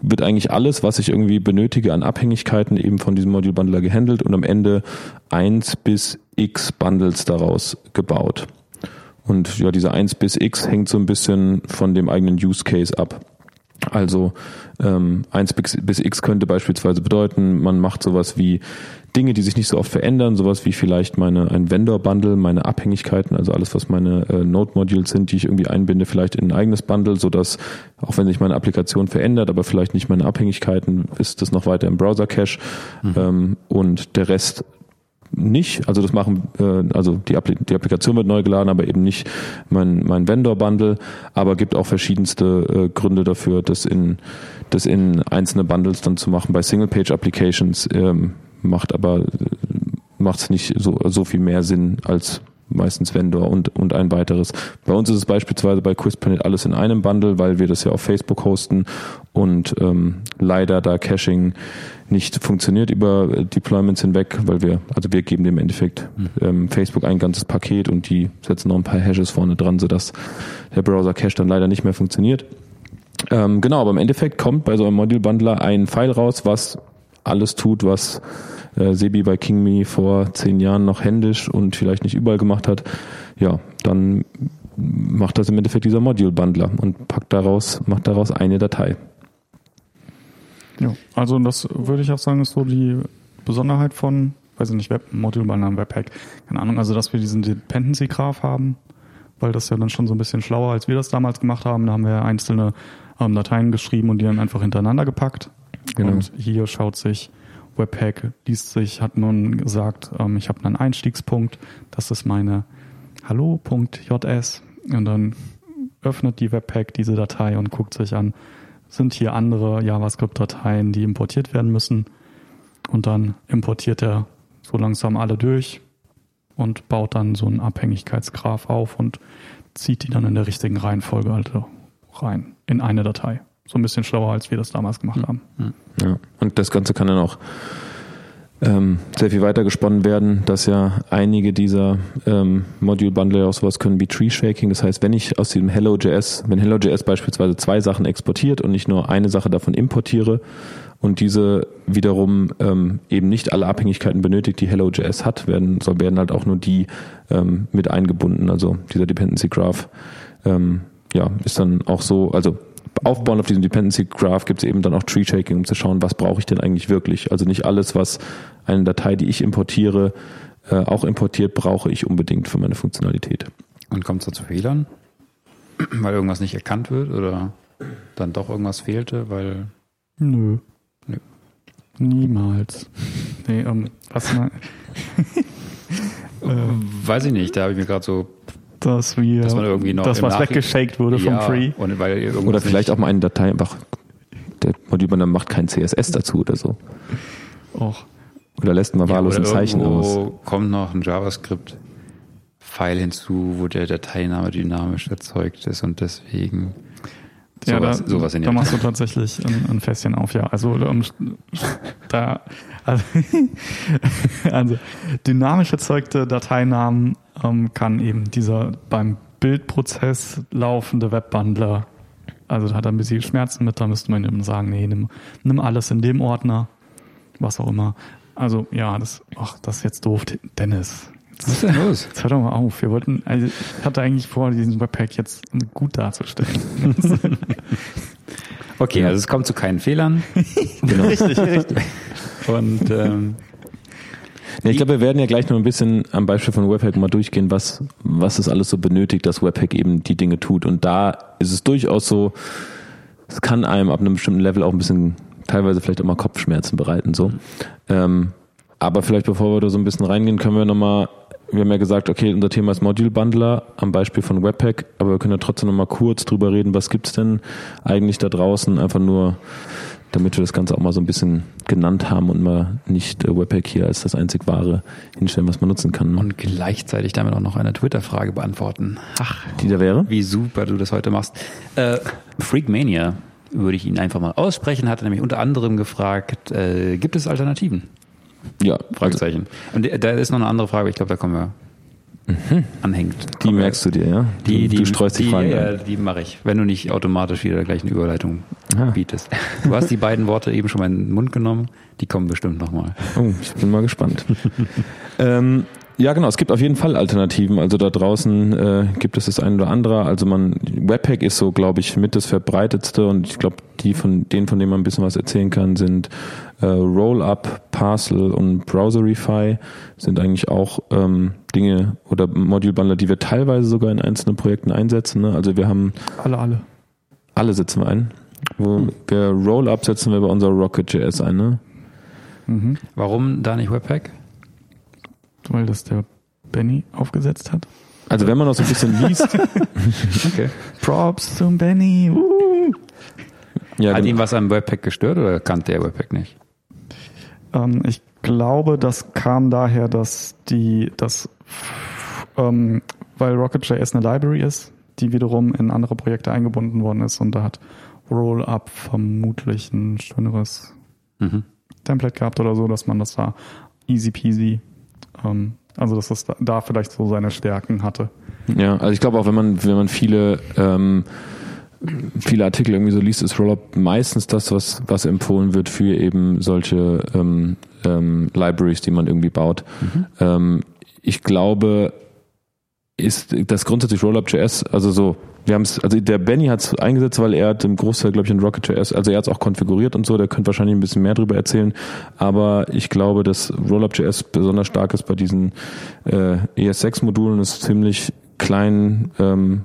wird eigentlich alles, was ich irgendwie benötige an Abhängigkeiten eben von diesem Module Bundler gehandelt und am Ende eins bis x Bundles daraus gebaut. Und ja, diese 1 bis x hängt so ein bisschen von dem eigenen Use Case ab. Also ähm, 1 bis, x könnte beispielsweise bedeuten, man macht sowas wie Dinge, die sich nicht so oft verändern, sowas wie vielleicht meine ein Vendor-Bundle, meine Abhängigkeiten, also alles, was meine äh, Node-Modules sind, die ich irgendwie einbinde, vielleicht in ein eigenes Bundle, sodass auch wenn sich meine Applikation verändert, aber vielleicht nicht meine Abhängigkeiten, ist das noch weiter im Browser-Cache mhm. ähm, und der Rest nicht. Also das machen, äh, also die, Appli die Applikation wird neu geladen, aber eben nicht mein, mein Vendor-Bundle. Aber gibt auch verschiedenste äh, Gründe dafür, das in, das in einzelne Bundles dann zu machen. Bei Single-Page-Applications ähm, macht aber äh, macht es nicht so, so viel mehr Sinn als meistens Vendor und, und ein weiteres. Bei uns ist es beispielsweise bei QuizPlanet alles in einem Bundle, weil wir das ja auf Facebook hosten und ähm, leider da Caching nicht funktioniert über Deployments hinweg, weil wir, also wir geben dem Endeffekt hm. ähm, Facebook ein ganzes Paket und die setzen noch ein paar Hashes vorne dran, sodass der Browser Cache dann leider nicht mehr funktioniert. Ähm, genau, aber im Endeffekt kommt bei so einem Module Bundler ein File raus, was alles tut, was äh, Sebi bei KingMe vor zehn Jahren noch händisch und vielleicht nicht überall gemacht hat, ja, dann macht das im Endeffekt dieser Module-Bundler und packt daraus, macht daraus eine Datei. Ja, also das würde ich auch sagen, ist so die Besonderheit von, weiß ich nicht, Web, Module-Bundler Webpack. Keine Ahnung, also dass wir diesen Dependency-Graph haben, weil das ja dann schon so ein bisschen schlauer, als wir das damals gemacht haben. Da haben wir einzelne ähm, Dateien geschrieben und die dann einfach hintereinander gepackt. Genau. Und hier schaut sich Webpack liest sich, hat nun gesagt, ähm, ich habe einen Einstiegspunkt, das ist meine hallo.js und dann öffnet die Webpack diese Datei und guckt sich an, sind hier andere JavaScript-Dateien, die importiert werden müssen? Und dann importiert er so langsam alle durch und baut dann so einen Abhängigkeitsgraph auf und zieht die dann in der richtigen Reihenfolge also rein in eine Datei so ein bisschen schlauer, als wir das damals gemacht hm. haben. Ja. Und das Ganze kann dann auch ähm, sehr viel weiter gesponnen werden, dass ja einige dieser ähm, Module-Bundle auch sowas können wie Tree Shaking. Das heißt, wenn ich aus diesem Hello.js, wenn Hello.js beispielsweise zwei Sachen exportiert und nicht nur eine Sache davon importiere und diese wiederum ähm, eben nicht alle Abhängigkeiten benötigt, die Hello.js hat, werden, so werden halt auch nur die ähm, mit eingebunden. Also dieser Dependency Graph ähm, ja, ist dann auch so, also aufbauen auf diesem Dependency Graph gibt es eben dann auch Tree Shaking, um zu schauen, was brauche ich denn eigentlich wirklich. Also nicht alles, was eine Datei, die ich importiere, äh, auch importiert, brauche ich unbedingt für meine Funktionalität. Und kommt es da zu Fehlern? weil irgendwas nicht erkannt wird oder dann doch irgendwas fehlte, weil. Nö. Nö. Niemals. Nee, um, was mal. Weiß ich nicht, da habe ich mir gerade so dass wir, dass man irgendwie noch dass was weggeshaked wurde vom Free. Und weil oder vielleicht auch mal eine Datei einfach, der Modulbanner macht kein CSS dazu oder so. Och. Oder lässt mal wahllos ja, ein Zeichen aus. kommt noch ein JavaScript-File hinzu, wo der Dateiname dynamisch erzeugt ist und deswegen ja, sowas, da, sowas in da machst du tatsächlich ein, ein Fässchen auf, ja. Also um, da also, also dynamisch erzeugte Dateinamen ähm, kann eben dieser beim Bildprozess laufende Webbundler, also da hat er ein bisschen Schmerzen mit, da müsste man ihm sagen, nee, nimm, nimm alles in dem Ordner, was auch immer. Also ja, das, ach, das ist jetzt doof, Dennis. Was ist denn los? Jetzt hör doch mal auf. Wir wollten, also ich hatte eigentlich vor, diesen Webpack jetzt gut darzustellen. okay, also es kommt zu keinen Fehlern. genau. Richtig, richtig. Und ähm, ja, ich glaube, wir werden ja gleich noch ein bisschen am Beispiel von Webpack mal durchgehen, was, was es alles so benötigt, dass Webpack eben die Dinge tut. Und da ist es durchaus so, es kann einem ab einem bestimmten Level auch ein bisschen, teilweise vielleicht auch mal Kopfschmerzen bereiten, so. Ähm, aber vielleicht bevor wir da so ein bisschen reingehen, können wir nochmal wir haben ja gesagt, okay, unser Thema ist Module Bundler am Beispiel von Webpack, aber wir können ja trotzdem nochmal kurz drüber reden, was gibt's denn eigentlich da draußen, einfach nur, damit wir das Ganze auch mal so ein bisschen genannt haben und mal nicht äh, Webpack hier als das einzig wahre hinstellen, was man nutzen kann. Ne? Und gleichzeitig damit auch noch eine Twitter-Frage beantworten. Ach, die da wäre? Wie super du das heute machst. Äh, Freakmania würde ich ihn einfach mal aussprechen, hat nämlich unter anderem gefragt, äh, gibt es Alternativen? Ja. Fragezeichen. Und da ist noch eine andere Frage, ich glaube, da kommen wir mhm. anhängt. Die Komm, merkst du dir, ja? Die, die, du streust die, die Fragen. Ja, die mache ich, wenn du nicht automatisch wieder gleich eine Überleitung ah. bietest. Du hast die beiden Worte eben schon mal in den Mund genommen, die kommen bestimmt nochmal. Oh, ich bin mal gespannt. ähm, Ja, genau. Es gibt auf jeden Fall Alternativen. Also da draußen äh, gibt es das ein oder andere. Also man Webpack ist so, glaube ich, mit das verbreitetste und ich glaube, die von denen, von denen man ein bisschen was erzählen kann, sind äh, Rollup, Parcel und Browserify sind eigentlich auch ähm, Dinge oder Module Bundler, die wir teilweise sogar in einzelnen Projekten einsetzen. Ne? Also wir haben Alle, alle. alle setzen wir ein. Wo wir Rollup setzen wir bei unserer Rocket.js ein. Ne? Mhm. Warum da nicht Webpack? Weil das der Benny aufgesetzt hat. Also wenn man noch so ein bisschen liest, Okay. Props zum Benny. Uh. ja, Hat genau. ihn was am Webpack gestört oder kannte er Webpack nicht? Ähm, ich glaube, das kam daher, dass die, das, ähm, weil Rocket.js eine Library ist, die wiederum in andere Projekte eingebunden worden ist und da hat Rollup vermutlich ein schöneres Mhm. Template gehabt oder so, dass man das da easy peasy, also dass das da, vielleicht so seine Stärken hatte. Ja, also ich glaube auch, wenn man, wenn man viele, ähm, viele Artikel irgendwie so liest, ist Rollup meistens das, was, was empfohlen wird für eben solche ähm, ähm, Libraries, die man irgendwie baut. Ähm, ich glaube, ist das grundsätzlich Rollup.js, also so, wir haben es, also der Benny hat es eingesetzt, weil er hat im Großteil, glaube ich, in Rocket.js, also er hat es auch konfiguriert und so, der könnte wahrscheinlich ein bisschen mehr darüber erzählen, aber ich glaube, dass Rollup.js besonders stark ist bei diesen äh, ES6-Modulen, ist ziemlich klein, ähm,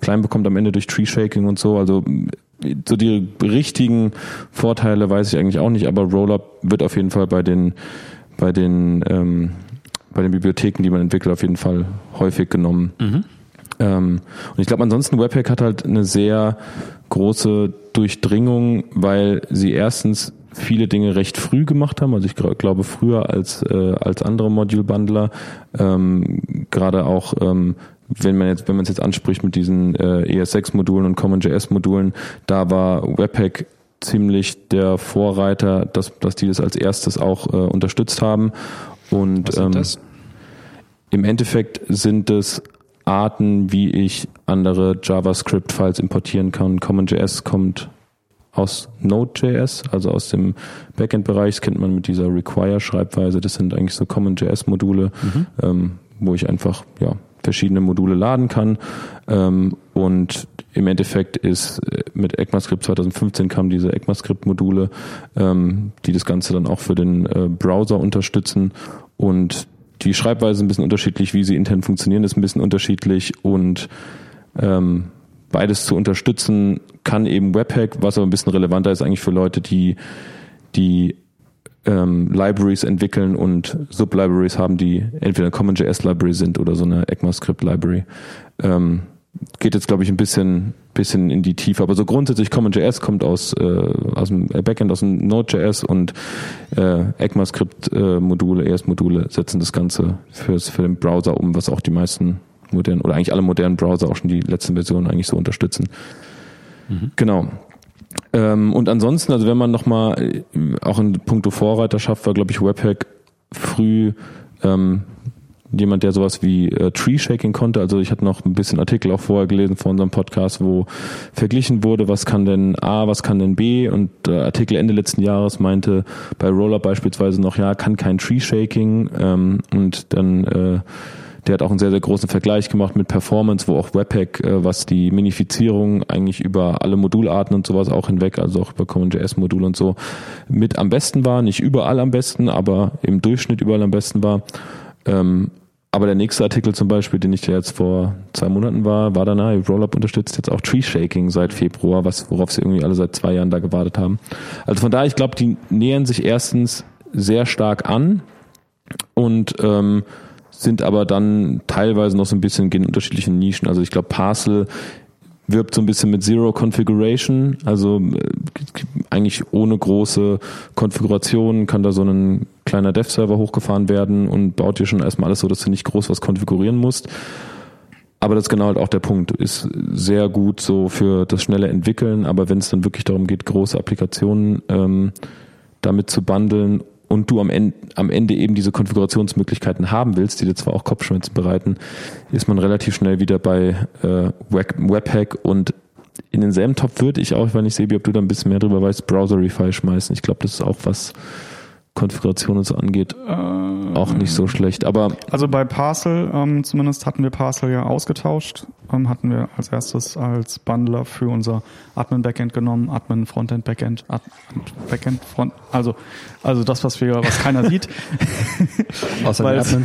klein bekommt am Ende durch Tree Shaking und so, also so die richtigen Vorteile weiß ich eigentlich auch nicht, aber Rollup wird auf jeden Fall bei den bei den ähm, bei den Bibliotheken, die man entwickelt, auf jeden Fall häufig genommen. Ähm, und ich glaube, ansonsten Webpack hat halt eine sehr große Durchdringung, weil sie erstens viele Dinge recht früh gemacht haben. Also ich glaube früher als äh, als andere Module Bundler. Ähm, Gerade auch ähm, wenn man jetzt wenn man es jetzt anspricht mit diesen äh, ES6 Modulen und CommonJS Modulen, da war Webpack ziemlich der Vorreiter, dass dass die das als erstes auch äh, unterstützt haben. Und Was sind ähm, das? im Endeffekt sind es Arten, wie ich andere JavaScript-Files importieren kann. CommonJS kommt aus Node.js, also aus dem Backend-Bereich, das kennt man mit dieser Require-Schreibweise. Das sind eigentlich so CommonJS-Module, ähm, wo ich einfach ja, verschiedene Module laden kann. Ähm, und im Endeffekt ist äh, mit ECMAScript 2015 kamen diese ECMAScript-Module, ähm, die das Ganze dann auch für den äh, Browser unterstützen. Und die Schreibweise ist ein bisschen unterschiedlich, wie sie intern funktionieren, ist ein bisschen unterschiedlich und ähm, beides zu unterstützen kann eben Webpack, was aber ein bisschen relevanter ist eigentlich für Leute, die die ähm, Libraries entwickeln und Sublibraries haben, die entweder eine CommonJS Library sind oder so eine ECMAScript Library. Ähm, geht jetzt glaube ich ein bisschen bisschen in die Tiefe, aber so grundsätzlich CommonJS kommt aus äh, aus dem Backend aus dem Node.js und äh, ECMAScript äh, Module, ES Module setzen das Ganze fürs für den Browser um, was auch die meisten modernen oder eigentlich alle modernen Browser auch schon die letzten Versionen eigentlich so unterstützen. Genau. Ähm, und ansonsten, also wenn man nochmal äh, auch in puncto Vorreiterschaft war, glaube ich, Webpack früh ähm, jemand, der sowas wie äh, Tree Shaking konnte. Also ich hatte noch ein bisschen Artikel auch vorher gelesen vor unserem Podcast, wo verglichen wurde, was kann denn A, was kann denn B und äh, Artikel Ende letzten Jahres meinte bei Roller beispielsweise noch, ja, kann kein Tree Shaking ähm, und dann äh, der hat auch einen sehr, sehr großen Vergleich gemacht mit Performance, wo auch Webpack, äh, was die Minifizierung eigentlich über alle Modularten und sowas auch hinweg, also auch über CommonJS-Module und so, mit am besten war. Nicht überall am besten, aber im Durchschnitt überall am besten war. Ähm, aber der nächste Artikel zum Beispiel, den ich ja jetzt vor zwei Monaten war, war dann, ah, Rollup unterstützt jetzt auch Tree Shaking seit Februar, was, worauf sie irgendwie alle seit zwei Jahren da gewartet haben. Also von daher, ich glaube, die nähern sich erstens sehr stark an und ähm, sind aber dann teilweise noch so ein bisschen in unterschiedlichen Nischen. Also ich glaube, Parcel wirbt so ein bisschen mit Zero Configuration, also äh, eigentlich ohne große Konfiguration kann da so ein kleiner Dev-Server hochgefahren werden und baut dir schon erstmal alles so, dass du nicht groß was konfigurieren musst. Aber das ist genau halt auch der Punkt. Ist sehr gut so für das schnelle Entwickeln, aber wenn es dann wirklich darum geht, große Applikationen ähm, damit zu bundeln und du am Ende, am Ende eben diese Konfigurationsmöglichkeiten haben willst, die dir zwar auch Kopfschmerzen bereiten, ist man relativ schnell wieder bei äh, Web Webpack und in denselben Topf würde ich auch, wenn ich sehe, ob du da ein bisschen mehr drüber weißt, Browserify schmeißen. Ich glaube, das ist auch was, Konfiguration und so angeht, auch nicht so schlecht. Aber Also bei Parcel ähm, zumindest hatten wir Parcel ja ausgetauscht. Ähm, hatten wir als erstes als Bundler für unser Admin Backend genommen, Admin Frontend Backend, Ad Backend Front. Also also das, was wir, was keiner sieht, Außer weil es,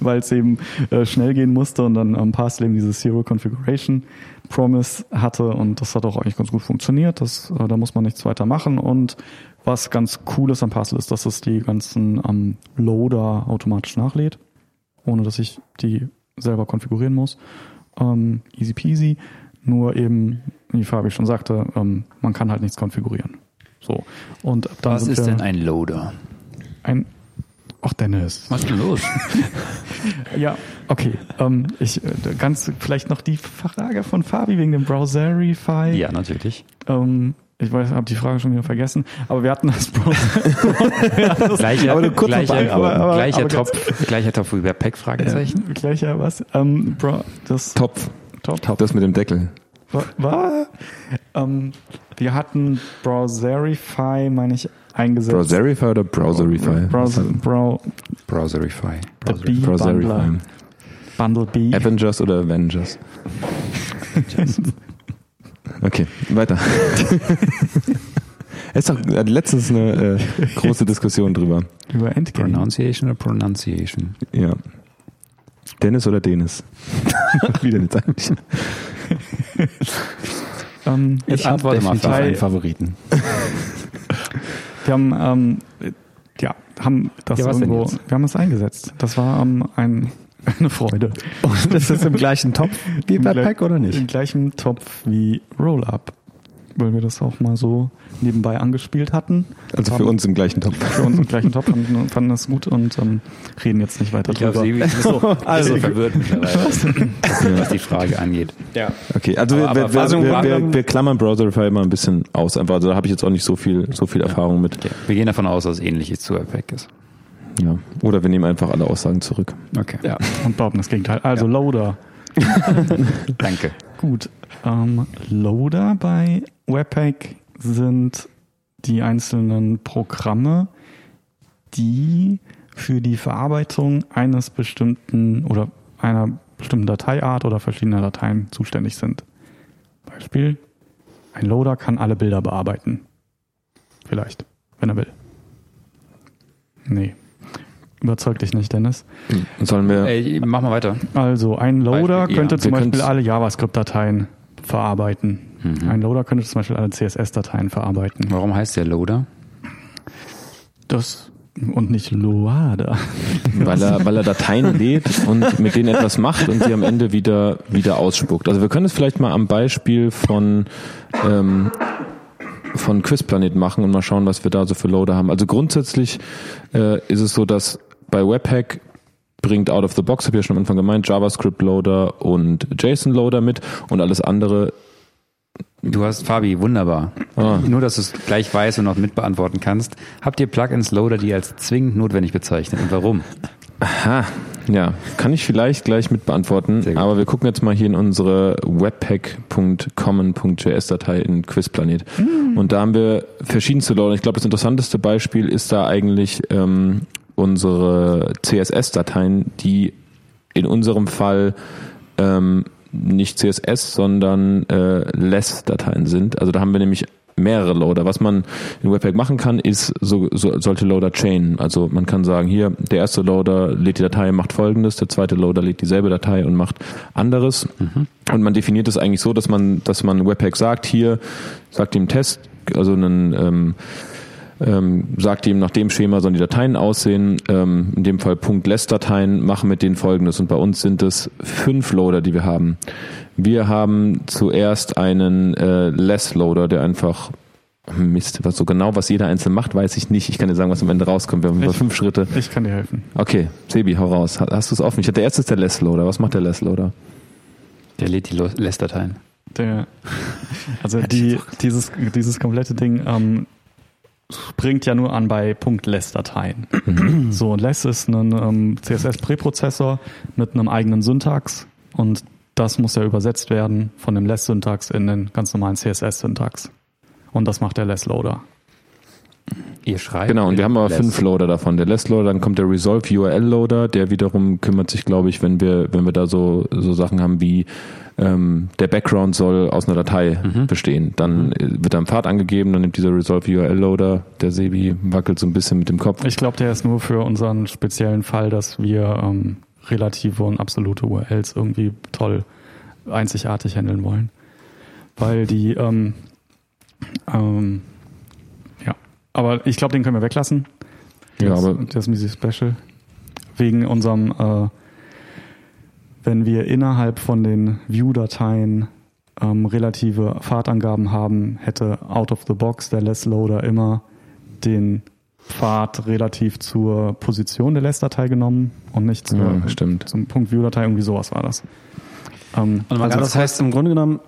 weil es eben äh, schnell gehen musste und dann ähm, Parcel eben diese Zero Configuration Promise hatte und das hat auch eigentlich ganz gut funktioniert. Das, äh, da muss man nichts weiter machen und was ganz cool ist am Parcel ist, dass es die ganzen ähm, Loader automatisch nachlädt, ohne dass ich die selber konfigurieren muss. Ähm, easy peasy. Nur eben, wie Fabi schon sagte, ähm, man kann halt nichts konfigurieren. So. Und ab da Was ist denn ein Loader? ein Ach Dennis. Was ist denn los? Ja, okay. Ähm, ich äh, ganz vielleicht noch die Frage von Fabi wegen dem Browserify. ja, natürlich. Ähm, ich weiß, habe die Frage schon wieder vergessen, aber wir hatten das Browser. Gleicher, Aber kurz gleicher, beantworten. Aber- aber- gleicher, aber Top, gleicher Top wie Webpack? Fragezeichen. Gleicher was? Ähm, Bro, das Topf, Top. das mit dem Deckel. Was? Ähm, wir hatten Browserify, meine ich, eingesetzt. Browserify oder Browserify? Browser, Brow, Browserify. Browserify. Bundler. Bundle B. Avengers oder Avengers? Okay, weiter. Es ist doch äh, letztens eine äh, große Diskussion drüber. Über Endgame. Pronunciation oder Pronunciation? Ja. Dennis oder Dennis? Wieder nicht eigentlich. Ähm, Ich antworte mal, Fabi. einen Favoriten. Wir haben, ähm, ja, haben das Ja, denn irgendwo, wir haben es eingesetzt. Das war ähm, ein, eine Freude. Und das ist im gleichen Topf wie Im Webpack oder Im nicht? gleichen Topf wie Rollup. Weil wir das auch mal so nebenbei angespielt hatten. Also für uns im gleichen Topf. Für uns im gleichen Topf fanden, fanden das gut und ähm, reden jetzt nicht weiter Ich glaube, drüber. sie ist so, also- also verwirrt mittlerweile, was die Frage angeht. Ja. Okay, also, Aber- wir, aber wir, also wir, wir- wir, wir klammern Browserify mal ein bisschen aus. Einfach, also da habe ich jetzt auch nicht so viel, so viel Erfahrung mit. Okay. Wir gehen davon aus, dass es ähnliches zu Webpack ist. Ja. Oder wir nehmen einfach alle Aussagen zurück. Okay. Ja, und behaupten das Gegenteil. Also Loader. Danke. Gut. Ähm, Loader bei Webpack sind die einzelnen Programme, die für die Verarbeitung eines bestimmten oder einer bestimmten Dateiart oder verschiedener Dateien zuständig sind. Beispiel, ein Loader kann alle Bilder bearbeiten. Vielleicht, wenn er will. Nee. Überzeugt dich nicht, Dennis. Sollen wir. Ey, mach mal weiter. Also ein Loader Beispiel, ja. könnte zum Wir Beispiel alle JavaScript-Dateien verarbeiten. Mhm. Ein Loader könnte zum Beispiel alle CSS-Dateien verarbeiten. Warum heißt der Loader? Das und nicht Loader. weil er, weil er Dateien lädt und mit denen etwas macht und sie am Ende wieder, wieder ausspuckt. Also wir können es vielleicht mal am Beispiel von, ähm, von Quizplanet machen und mal schauen, was wir da so für Loader haben. Also grundsätzlich äh, ist es so, dass bei Webpack bringt out of the box, habe ich ja schon am Anfang gemeint, JavaScript Loader und JSON Loader mit und alles andere. Du hast Fabi, wunderbar. Ah. Nur, dass du es gleich weißt und noch mitbeantworten kannst. Habt ihr Plugins Loader, die als zwingend notwendig bezeichnen und warum? Aha, ja, kann ich vielleicht gleich mit beantworten, aber wir gucken jetzt mal hier in unsere webpack.common.js-Datei in Quizplanet. Und da haben wir verschiedenste Loader. Ich glaube, das interessanteste Beispiel ist da eigentlich ähm, unsere CSS-Dateien, die in unserem Fall ähm, nicht CSS, sondern äh, Less-Dateien sind. Also da haben wir nämlich mehrere Loader. Was man in Webpack machen kann, ist so, so, solche Loader chainen. Also man kann sagen, hier, der erste Loader lädt die Datei, macht folgendes, der zweite Loader lädt dieselbe Datei und macht anderes. Und man definiert es eigentlich so, dass man, dass man Webpack sagt, hier, sagt dem Test, also einen ähm, ähm, sagt ihm, nach dem Schema sollen die Dateien aussehen. Ähm, in dem Fall Punkt Less-Dateien, machen mit denen folgendes. Und bei uns sind es fünf Loader, die wir haben. Wir haben zuerst einen äh, Less-Loader, der einfach Mist, was so genau, was jeder einzelne macht, weiß ich nicht. Ich kann dir sagen, was am Ende rauskommt. Wir haben über fünf Schritte. Ich kann dir helfen. Okay, Sebi, hau raus. Ha- Hast du es offen? Ich hatte der erste ist der Less-Loader. Was macht der Less-Loader? Der lädt die Less-Dateien. Der, also die, dieses, dieses komplette Ding ähm, springt ja nur an bei .less-Dateien. so, und less ist ein ähm, CSS-Präprozessor mit einem eigenen Syntax und das muss ja übersetzt werden von dem less-Syntax in den ganz normalen CSS-Syntax. Und das macht der less-Loader. Ihr schreibt. Genau, und wir haben aber Less. fünf Loader davon. Der Less Loader, dann kommt der Resolve URL Loader, der wiederum kümmert sich, glaube ich, wenn wir, wenn wir da so, so Sachen haben wie ähm, der Background soll aus einer Datei bestehen. Dann äh, wird da ein Pfad angegeben, dann nimmt dieser Resolve URL Loader, der Sebi wackelt so ein bisschen mit dem Kopf. Ich glaube, der ist nur für unseren speziellen Fall, dass wir ähm, relative und absolute URLs irgendwie toll einzigartig handeln wollen. Weil die, ähm, ähm, ja, aber ich glaube, den können wir weglassen. Ja, Das- aber das ist Music Special. Wegen unserem, äh, wenn wir innerhalb von den View-Dateien ähm, relative Pfadangaben haben, hätte out of the box der Less Loader immer den Pfad relativ zur Position der Less-Datei genommen und nicht zur, Ja, stimmt. zum Punkt View-Datei. Irgendwie sowas war das. Ähm, Also ganz das heißt im Grunde genommen,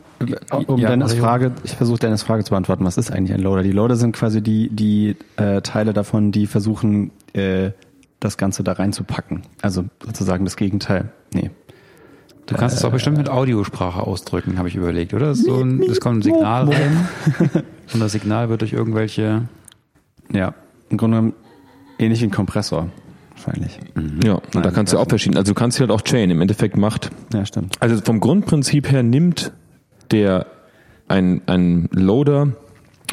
um Ja, Dennis Mario. Frage, ich versuche Dennis Frage zu beantworten, was ist eigentlich ein Loader? Die Loader sind quasi die, die äh, Teile davon, die versuchen, äh, das Ganze da reinzupacken. Also sozusagen das Gegenteil. Nee. Du kannst es auch bestimmt mit Audiosprache ausdrücken, habe ich überlegt, oder? So ein, es kommt ein Signal rein und das Signal wird durch irgendwelche. Ja, im Grunde genommen ähnlich wie ein Kompressor. Wahrscheinlich. Ja, und da Nein, kannst du auch verschieden. Also du kannst hier halt auch Chain. Im Endeffekt macht Ja, stimmt. Also vom Grundprinzip her nimmt der ein, ein Loader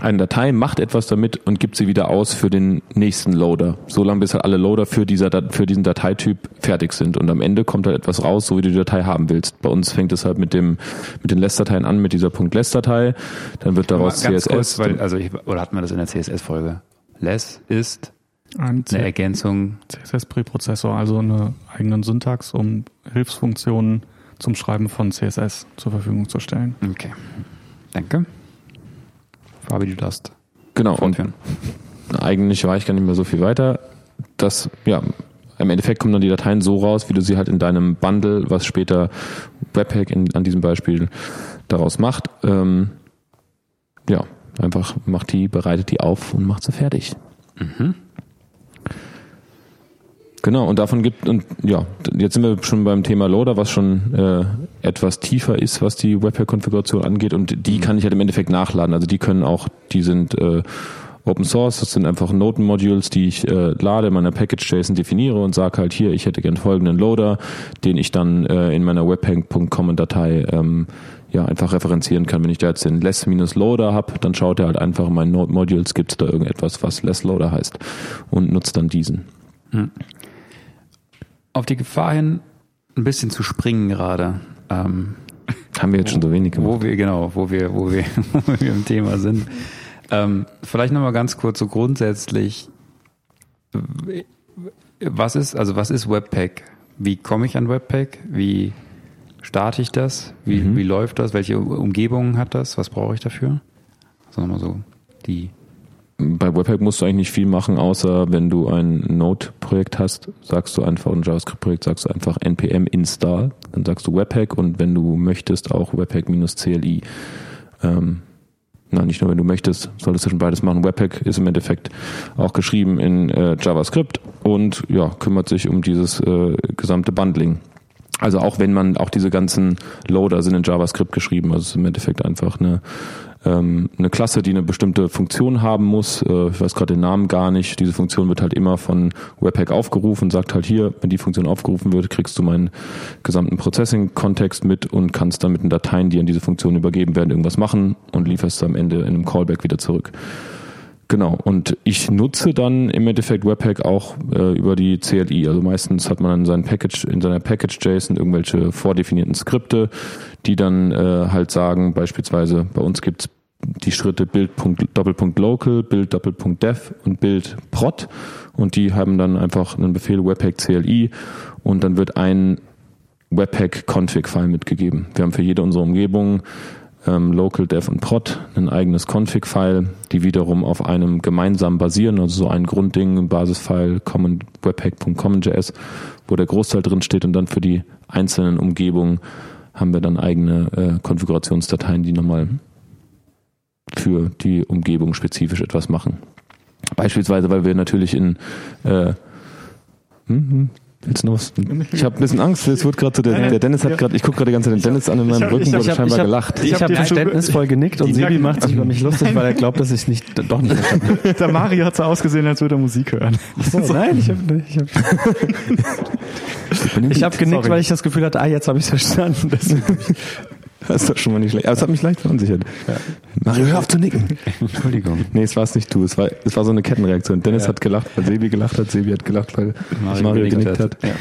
eine Datei, macht etwas damit und gibt sie wieder aus für den nächsten Loader. So lange bis halt alle Loader für, dieser, für diesen Dateityp fertig sind. Und am Ende kommt halt etwas raus, so wie du die Datei haben willst. Bei uns fängt es halt mit dem mit den Less-Dateien an, mit dieser .less-Datei. Dann wird daraus Ganz CSS. kurz, weil, also ich, oder hatten wir das in der CSS-Folge? Less ist ein eine Ergänzung. CSS-Präprozessor, also eine eigenen Syntax, um Hilfsfunktionen zum Schreiben von CSS zur Verfügung zu stellen. Okay. Danke. Fabi, du darfst genau. Und fortführen. eigentlich war ich gar nicht mehr so viel weiter. Das, ja, im Endeffekt kommen dann die Dateien so raus, wie du sie halt in deinem Bundle, was später Webpack in, an diesem Beispiel daraus macht. Ähm, ja, einfach macht die, bereitet die auf und macht sie fertig. Genau, und davon gibt, und ja, jetzt sind wir schon beim Thema Loader, was schon äh, etwas tiefer ist, was die Webpack-Konfiguration angeht. Und die kann ich halt im Endeffekt nachladen. Also die können auch, die sind äh, Open Source, das sind einfach Noten-Modules, die ich äh, lade, in meiner Package.json definiere und sage halt hier, ich hätte gern folgenden Loader, den ich dann äh, in meiner webpack.common-Datei ähm, ja, einfach referenzieren kann. Wenn ich da jetzt den less-loader habe, dann schaut er halt einfach in meinen Node-Modules, gibt es da irgendetwas, was less-loader heißt und nutzt dann diesen. Auf die Gefahr hin, ein bisschen zu springen gerade. Ähm, Haben wir jetzt schon so wenig gemacht. wo wir, genau, wo wir, wo wir, wo wir im Thema sind. Ähm, vielleicht nochmal ganz kurz so grundsätzlich. Was ist, also was ist Webpack? Wie komme ich an Webpack? Wie starte ich das? Wie, Mhm. wie läuft das? Welche Umgebungen hat das? Was brauche ich dafür? Also nochmal so die. Bei Webpack musst du eigentlich nicht viel machen, außer wenn du ein Node-Projekt hast, sagst du einfach, ein JavaScript-Projekt, sagst du einfach npm install, dann sagst du Webpack und wenn du möchtest, auch Webpack-CLI. Ähm, na, nicht nur wenn du möchtest, solltest du schon beides machen. Webpack ist im Endeffekt auch geschrieben in äh, JavaScript und ja, kümmert sich um dieses äh, gesamte Bundling. Also auch wenn man, auch diese ganzen Loader sind in JavaScript geschrieben, also es ist im Endeffekt einfach eine, ähm, eine Klasse, die eine bestimmte Funktion haben muss. Äh, ich weiß gerade den Namen gar nicht. Diese Funktion wird halt immer von Webpack aufgerufen, sagt halt hier, wenn die Funktion aufgerufen wird, kriegst du meinen gesamten Processing-Kontext mit und kannst dann mit den Dateien, die an diese Funktion übergeben werden, irgendwas machen und lieferst am Ende in einem Callback wieder zurück. Genau, und ich nutze dann im Endeffekt Webpack auch äh, über die CLI. Also meistens hat man dann sein Package, in seiner Package.json irgendwelche vordefinierten Skripte, die dann äh, halt sagen, beispielsweise bei uns gibt's die Schritte Bild Doppelpunkt Local, Bild Doppelpunkt Dev und Bild Prot und die haben dann einfach einen Befehl Webpack CLI und dann wird ein Webpack Config File mitgegeben. Wir haben für jede unserer Umgebungen ähm, Local Dev und Prot ein eigenes Config File, die wiederum auf einem gemeinsam basieren, also so ein Grundding, ein Basisfile common webpack.common.js, wo der Großteil drin steht. Und dann für die einzelnen Umgebungen haben wir dann eigene äh, Konfigurationsdateien, die nochmal für die Umgebung spezifisch etwas machen. Beispielsweise, weil wir natürlich in äh, hm, hm, noch was? Ich habe ein bisschen Angst. Es wird gerade so, der, der Dennis hat gerade, ich gucke gerade die ganze Zeit den Dennis an in meinem Rücken, ich wurde scheinbar hab- gelacht. Ich, Ich hab habe verständnisvoll genickt und Sebi macht sich über mich lustig, weil er glaubt, dass ich nicht doch nicht. Der Mario hat so ausgesehen, als würde er Musik hören. So, nein, ich habe ich hab, ich hab genickt, Sorry. weil ich das Gefühl hatte, ah, jetzt habe ich es verstanden. Das ist doch schon mal nicht schlecht. Aber es hat mich leicht verunsichert. Mario, hör auf zu nicken. Entschuldigung. Nee, es war es nicht du. Es war, es war so eine Kettenreaktion. Dennis Ja. hat gelacht, weil Sebi gelacht hat. Sebi hat gelacht, weil Mario Mario, genickt genickt hat. hat.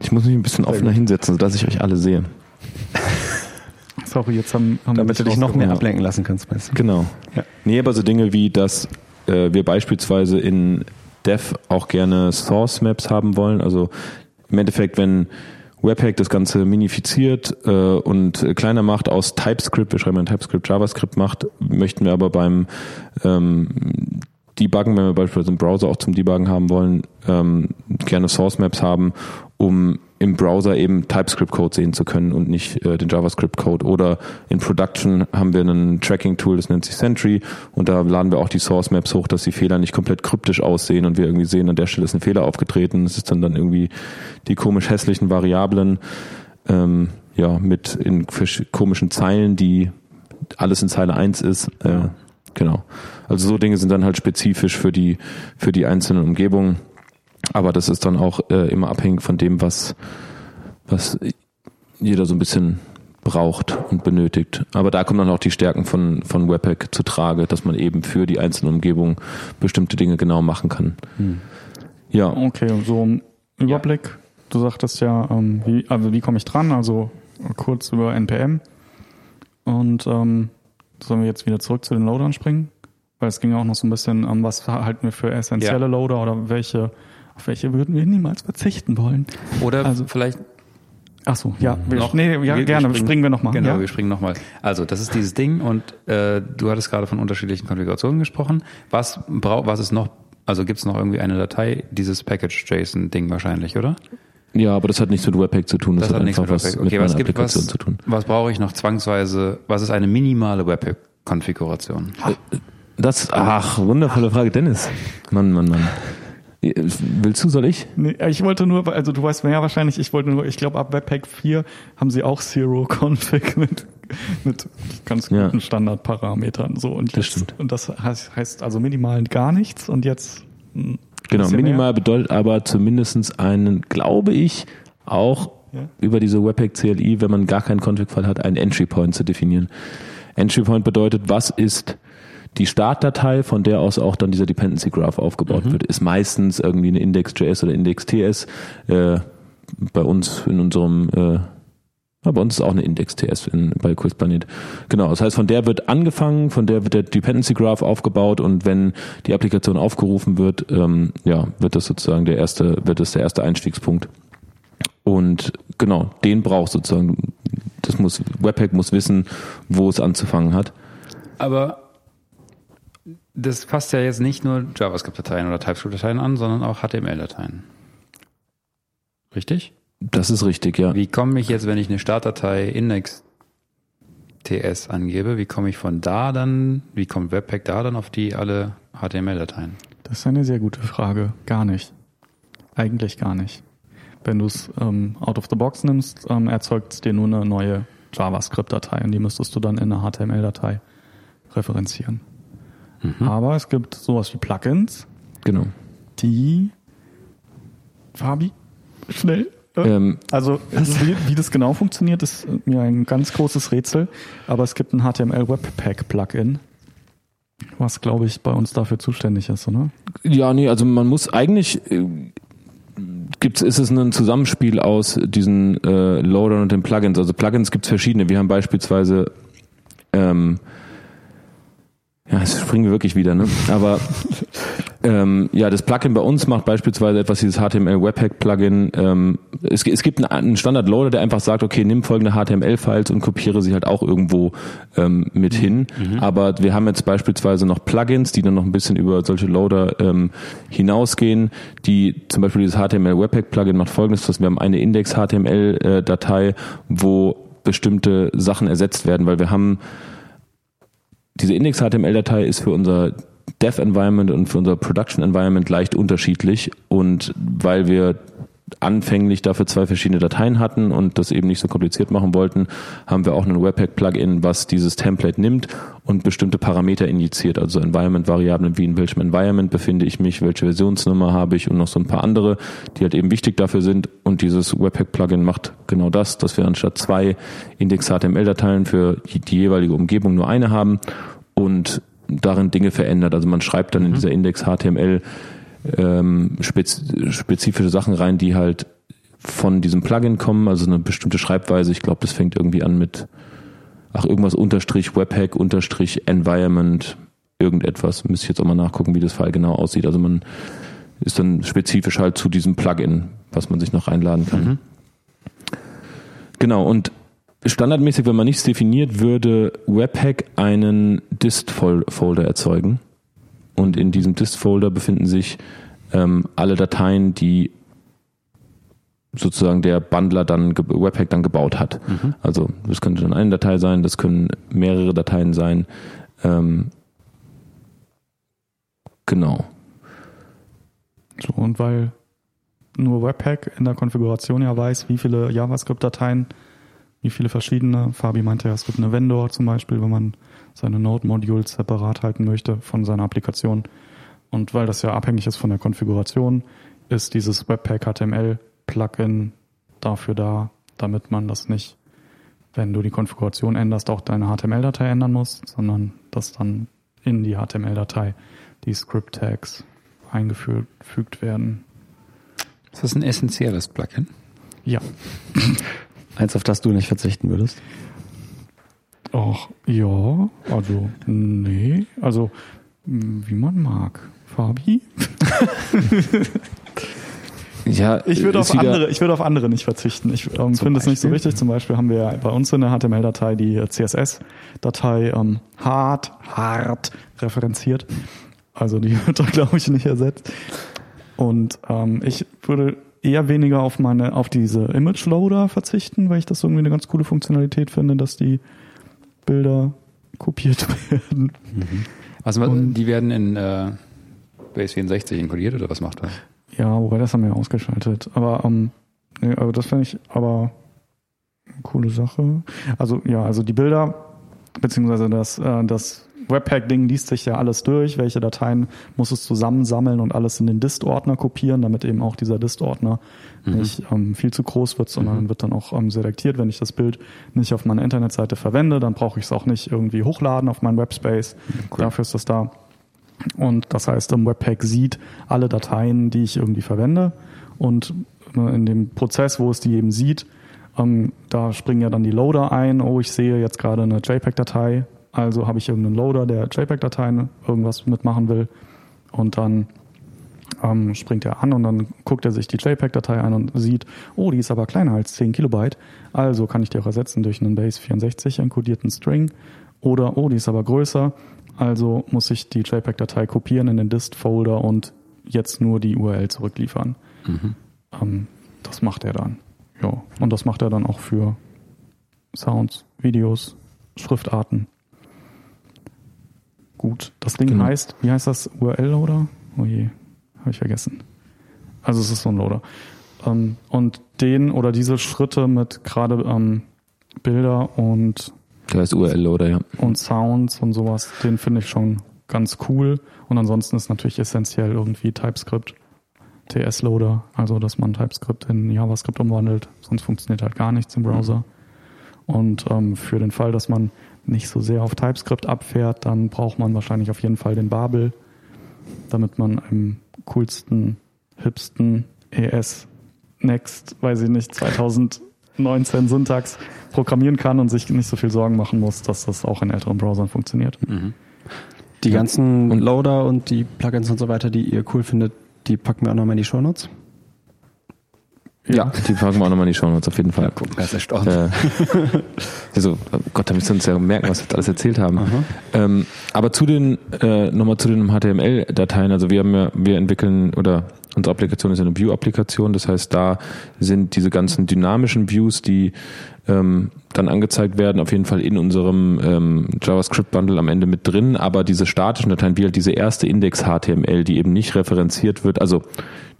Ich muss mich ein bisschen offener hinsetzen, sodass ich euch alle sehe. Sorry, jetzt haben, haben Damit du dich noch mehr Ja. ablenken lassen kannst. Weißt du? Genau. Ja. Nee, aber so Dinge wie, dass äh, wir beispielsweise in Dev auch gerne Source Maps haben wollen. Also im Endeffekt, wenn Webpack das Ganze minifiziert äh, und kleiner macht aus TypeScript, wir schreiben ein TypeScript, JavaScript macht, möchten wir aber beim ähm, Debuggen, wenn wir beispielsweise im Browser auch zum Debuggen haben wollen, ähm, gerne Source Maps haben, um im Browser eben TypeScript-Code sehen zu können und nicht äh, den JavaScript-Code. Oder in Production haben wir ein Tracking-Tool, das nennt sich Sentry und da laden wir auch die Source Maps hoch, dass die Fehler nicht komplett kryptisch aussehen und wir irgendwie sehen, an der Stelle ist ein Fehler aufgetreten. Es ist dann dann irgendwie die komisch hässlichen Variablen ähm, ja mit in komischen Zeilen, die alles in Zeile 1 ist. Äh, genau. Also so Dinge sind dann halt spezifisch für die für die einzelnen Umgebungen. Aber das ist dann auch äh, immer abhängig von dem, was, was jeder so ein bisschen braucht und benötigt. Aber da kommen dann auch die Stärken von, von Webpack zu Trage, dass man eben für die einzelne Umgebung bestimmte Dinge genau machen kann. Ja, Okay, so ein Überblick. Du sagtest ja, ähm, wie, also wie komme ich dran? Also kurz über NPM. Und ähm, sollen wir jetzt wieder zurück zu den Loadern springen? Weil es ging auch noch so ein bisschen, ähm, was halten wir für essentielle Ja. Loader oder welche, auf welche würden wir niemals verzichten wollen? Oder Also- vielleicht Ach so, ja, wir, noch- nee, ja, gerne, springen, wir nochmal. Genau, ja? wir springen nochmal. Also, das ist dieses Ding und äh, du hattest gerade von unterschiedlichen Konfigurationen gesprochen. Was braucht, was ist noch, also gibt es noch irgendwie eine Datei, dieses Package-JSON-Ding wahrscheinlich, oder? ja, aber das hat nichts mit Webpack zu tun. Das, hat einfach was Webpack. mit Okay, meiner was gibt Applikation was, zu tun. was brauche ich noch zwangsweise, was ist eine minimale Webpack-Konfiguration? Das, ach, wundervolle Frage, Dennis. Mann, Mann, Mann. Willst du, soll ich? Nee, ich wollte nur, also du weißt mehr wahrscheinlich, ich wollte nur, ich glaube ab Webpack 4 haben sie auch Zero Config mit, mit ganz Ja. guten Standardparametern. So und Das jetzt, und das heißt, heißt also minimal gar nichts und jetzt hm, Genau, minimal bedeutet aber zumindestens einen, glaube ich, auch Ja. über diese Webpack CLI, wenn man gar keinen Config-Fall hat, einen Entry Point zu definieren. Entry Point bedeutet, was ist die Startdatei, von der aus auch dann dieser Dependency Graph aufgebaut wird, ist meistens irgendwie eine Index.js oder Index.ts. Äh, bei uns in unserem äh, ja, bei uns ist auch eine Index.ts in, bei Quizplanet. Genau, das heißt, von der wird angefangen, von der wird der Dependency Graph aufgebaut und wenn die Applikation aufgerufen wird, ähm, ja, wird das sozusagen der erste, wird das der erste Einstiegspunkt. Und genau, den braucht sozusagen, das muss, Webpack muss wissen, wo es anzufangen hat. Aber das fasst ja jetzt nicht nur JavaScript-Dateien oder TypeScript-Dateien an, sondern auch HTML-Dateien. Richtig? Das ist richtig, ja. Wie komme ich jetzt, wenn ich eine Startdatei index.ts angebe, wie komme ich von da dann, wie kommt Webpack da dann auf die alle HTML-Dateien? Das ist eine sehr gute Frage. Gar nicht. Eigentlich gar nicht. Wenn du es ähm, out of the box nimmst, ähm, erzeugt es dir nur eine neue JavaScript-Datei und die müsstest du dann in eine HTML-Datei referenzieren. Aber es gibt sowas wie Plugins, Genau. die Fabi, schnell. Äh, Ähm, Also wie, wie das genau funktioniert, ist mir ein ganz großes Rätsel. Aber es gibt ein HTML Webpack Plugin, was glaube ich bei uns dafür zuständig ist, oder? Ja, nee, also man muss eigentlich äh, gibt's, ist es ein Zusammenspiel aus diesen äh, Loadern und den Plugins. Also Plugins gibt's verschiedene. Wir haben beispielsweise ähm, ja, jetzt springen wir wirklich wieder, ne? Aber ähm, ja, das Plugin bei uns macht beispielsweise etwas, dieses HTML Webpack Plugin. Ähm, es, es gibt einen, einen Standard-Loader, der einfach sagt, okay, nimm folgende HTML-Files und kopiere sie halt auch irgendwo ähm, mit hin. Aber wir haben jetzt beispielsweise noch Plugins, die dann noch ein bisschen über solche Loader ähm, hinausgehen, die zum Beispiel dieses HTML Webpack Plugin macht folgendes, dass wir haben eine Index HTML Datei, wo bestimmte Sachen ersetzt werden, weil wir haben diese Index-HTML-Datei ist für unser Dev-Environment und für unser Production-Environment leicht unterschiedlich. Und weil wir anfänglich dafür zwei verschiedene Dateien hatten und das eben nicht so kompliziert machen wollten, haben wir auch ein Webpack-Plugin, was dieses Template nimmt und bestimmte Parameter injiziert, also Environment-Variablen, wie in welchem Environment befinde ich mich, welche Versionsnummer habe ich und noch so ein paar andere, die halt eben wichtig dafür sind. Und dieses Webpack-Plugin macht genau das, dass wir anstatt zwei Index-HTML-Dateien für die, jeweilige Umgebung nur eine haben und darin Dinge verändert. Also man schreibt dann in dieser Index HTML ähm, spez spezifische Sachen rein, die halt von diesem Plugin kommen, also eine bestimmte Schreibweise. Ich glaube, das fängt irgendwie an mit ach irgendwas unterstrich Webhack unterstrich Environment irgendetwas. Müsste ich jetzt auch mal nachgucken, wie das File genau aussieht. Also man ist dann spezifisch halt zu diesem Plugin, was man sich noch einladen kann. Mhm. Genau, und standardmäßig, wenn man nichts definiert, würde Webpack einen Dist-Folder erzeugen. Und in diesem Dist-Folder befinden sich ähm, alle Dateien, die sozusagen der Bundler dann, Webpack dann gebaut hat. Also das könnte dann eine Datei sein, das können mehrere Dateien sein. Ähm, genau. So, und weil nur Webpack in der Konfiguration ja weiß, wie viele JavaScript-Dateien, wie viele verschiedene. Fabi meinte ja, es gibt eine Vendor zum Beispiel, wenn man seine Node-Modules separat halten möchte von seiner Applikation. Und weil das ja abhängig ist von der Konfiguration, ist dieses Webpack HTML-Plugin dafür da, damit man das nicht, wenn du die Konfiguration änderst, auch deine HTML-Datei ändern musst, sondern dass dann in die HTML-Datei die Script-Tags eingefügt werden. Ist das ein essentielles Plugin? Ja. Eins, auf das du nicht verzichten würdest. Ach, ja, also, nee, also, mh, wie man mag. Fabi? Ja, Ich würde auf andere, ich würde auf andere nicht verzichten. Ich ähm, finde es nicht so wichtig. Zum Beispiel haben wir ja bei uns in der HTML-Datei die äh, CSS-Datei ähm, hart, hart referenziert. Also die wird da, glaube ich, nicht ersetzt. Und ähm, ich würde eher weniger auf meine, auf diese Image-Loader verzichten, weil ich das irgendwie eine ganz coole Funktionalität finde, dass die Bilder kopiert werden. Also Und- die werden in äh, Base 64 inkodiert oder was macht er? Ja, wobei das haben wir ja ausgeschaltet. Aber ähm, nee, also das finde ich aber eine coole Sache. Also ja, also die Bilder beziehungsweise das äh, das Webpack-Ding liest sich ja alles durch. Welche Dateien muss es zusammensammeln und alles in den Dist-Ordner kopieren, damit eben auch dieser Dist-Ordner nicht ähm, viel zu groß wird, sondern wird dann auch ähm, selektiert. Wenn ich das Bild nicht auf meiner Internetseite verwende, dann brauche ich es auch nicht irgendwie hochladen auf meinen Webspace. Dafür ist das da. Und das heißt, im Webpack sieht alle Dateien, die ich irgendwie verwende. Und äh, in dem Prozess, wo es die eben sieht, ähm, da springen ja dann die Loader ein. Oh, ich sehe jetzt gerade eine JPEG-Datei. Also habe ich irgendeinen Loader, der JPEG-Dateien irgendwas mitmachen will. Und dann ähm, springt er an und dann guckt er sich die JPEG-Datei an und sieht, oh, die ist aber kleiner als 10 Kilobyte. Also kann ich die auch ersetzen durch einen Base 64 enkodierten String. Oder, oh, die ist aber größer. Also muss ich die JPEG-Datei kopieren in den Dist-Folder und jetzt nur die URL zurückliefern. Ähm, das macht er dann. Ja. Und das macht er dann auch für Sounds, Videos, Schriftarten. Gut. Das Ding Genau. heißt, wie heißt das? URL-Loader? Oh je, habe ich vergessen. Also es ist so ein Loader. Ähm, und den oder diese Schritte mit gerade ähm, Bilder und Da ist URL-Loader, ja. und Sounds und sowas, den finde ich schon ganz cool. Und ansonsten ist natürlich essentiell irgendwie TypeScript, TS-Loader, also dass man TypeScript in JavaScript umwandelt, sonst funktioniert halt gar nichts im Browser. Und ähm, für den Fall, dass man nicht so sehr auf TypeScript abfährt, dann braucht man wahrscheinlich auf jeden Fall den Babel, damit man im coolsten, hipsten ES Next, weiß ich nicht, 2019 Syntax programmieren kann und sich nicht so viel Sorgen machen muss, dass das auch in älteren Browsern funktioniert. Die ganzen Und- Loader und die Plugins und so weiter, die ihr cool findet, die packen wir auch nochmal in die Shownotes. Ja, die packen wir auch nochmal in die Shownotes auf jeden Fall. Er ist erstaunt. Äh, also, oh Gott, da müssen wir uns ja merken, was wir jetzt alles erzählt haben. Ähm, aber zu den, äh, nochmal zu den HTML-Dateien, also wir haben ja, wir entwickeln oder unsere Applikation ist eine View-Applikation. Das heißt, da sind diese ganzen dynamischen Views, die ähm, dann angezeigt werden, auf jeden Fall in unserem ähm, JavaScript-Bundle am Ende mit drin. Aber diese statischen Dateien, wie halt diese erste Index-HTML, die eben nicht referenziert wird, also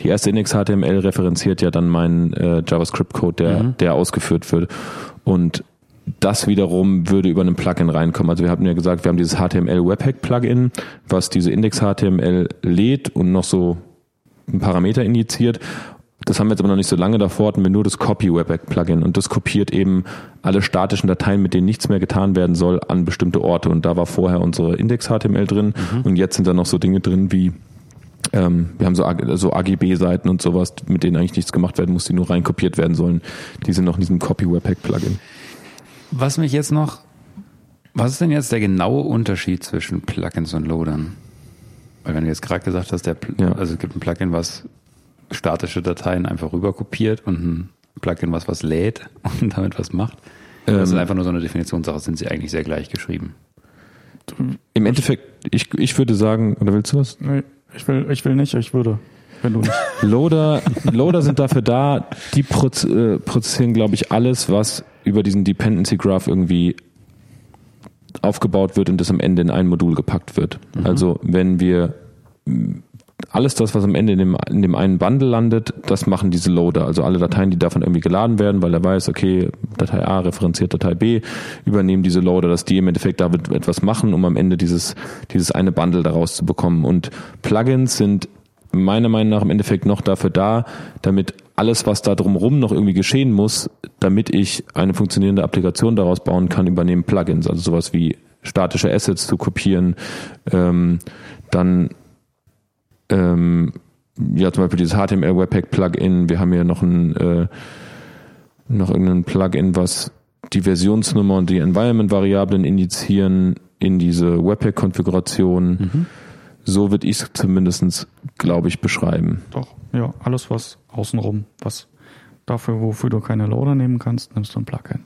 die erste Index-HTML referenziert ja dann meinen äh, JavaScript-Code, der, Mhm. der ausgeführt wird. Und das wiederum würde über ein Plugin reinkommen. Also wir haben ja gesagt, wir haben dieses HTML Webpack Plugin, was diese Index HTML lädt und noch so ein Parameter injiziert. Das haben wir jetzt aber noch nicht so lange. Davor hatten wir nur das Copy Webpack Plugin und das kopiert eben alle statischen Dateien, mit denen nichts mehr getan werden soll, an bestimmte Orte. Und da war vorher unsere Index HTML drin und jetzt sind da noch so Dinge drin wie ähm, wir haben so, so AGB-Seiten und sowas, mit denen eigentlich nichts gemacht werden muss, die nur reinkopiert werden sollen. Die sind noch in diesem Copy Webpack Plugin. Was mich jetzt noch, was ist denn jetzt der genaue Unterschied zwischen Plugins und Loadern? Weil wenn du jetzt gerade gesagt hast, der, Pl- Ja. also es gibt ein Plugin, was statische Dateien einfach rüber kopiert und ein Plugin, was was lädt und damit was macht. das ist Ähm, einfach nur so eine Definitionssache, sind sie eigentlich sehr gleich geschrieben. Im Endeffekt, ich, ich würde sagen, oder willst du was? Nee, ich will, ich will nicht, ich würde. Wenn du nicht. Loader, Loader sind dafür da, die proz äh, prozessieren, glaube ich, alles, was über diesen Dependency Graph irgendwie aufgebaut wird und das am Ende in ein Modul gepackt wird. Also wenn wir alles das, was am Ende in dem, in dem einen Bundle landet, das machen diese Loader. Also alle Dateien, die davon irgendwie geladen werden, weil er weiß, okay, Datei A referenziert Datei B, übernehmen diese Loader, dass die im Endeffekt damit etwas machen, um am Ende dieses, dieses eine Bundle daraus zu bekommen. Und Plugins sind meiner Meinung nach im Endeffekt noch dafür da, damit alles, was da drumherum noch irgendwie geschehen muss, damit ich eine funktionierende Applikation daraus bauen kann, übernehmen Plugins. Also sowas wie statische Assets zu kopieren, ähm, dann ähm, ja zum Beispiel dieses HTML Webpack Plugin. Wir haben hier noch ein äh, noch irgendein Plugin, was die Versionsnummer und die Environment-Variablen indizieren in diese Webpack-Konfiguration. So würde ich es zumindest, glaube ich, beschreiben. Doch, ja, alles was außenrum, was dafür, wofür du keine Loader nehmen kannst, nimmst du ein Plugin.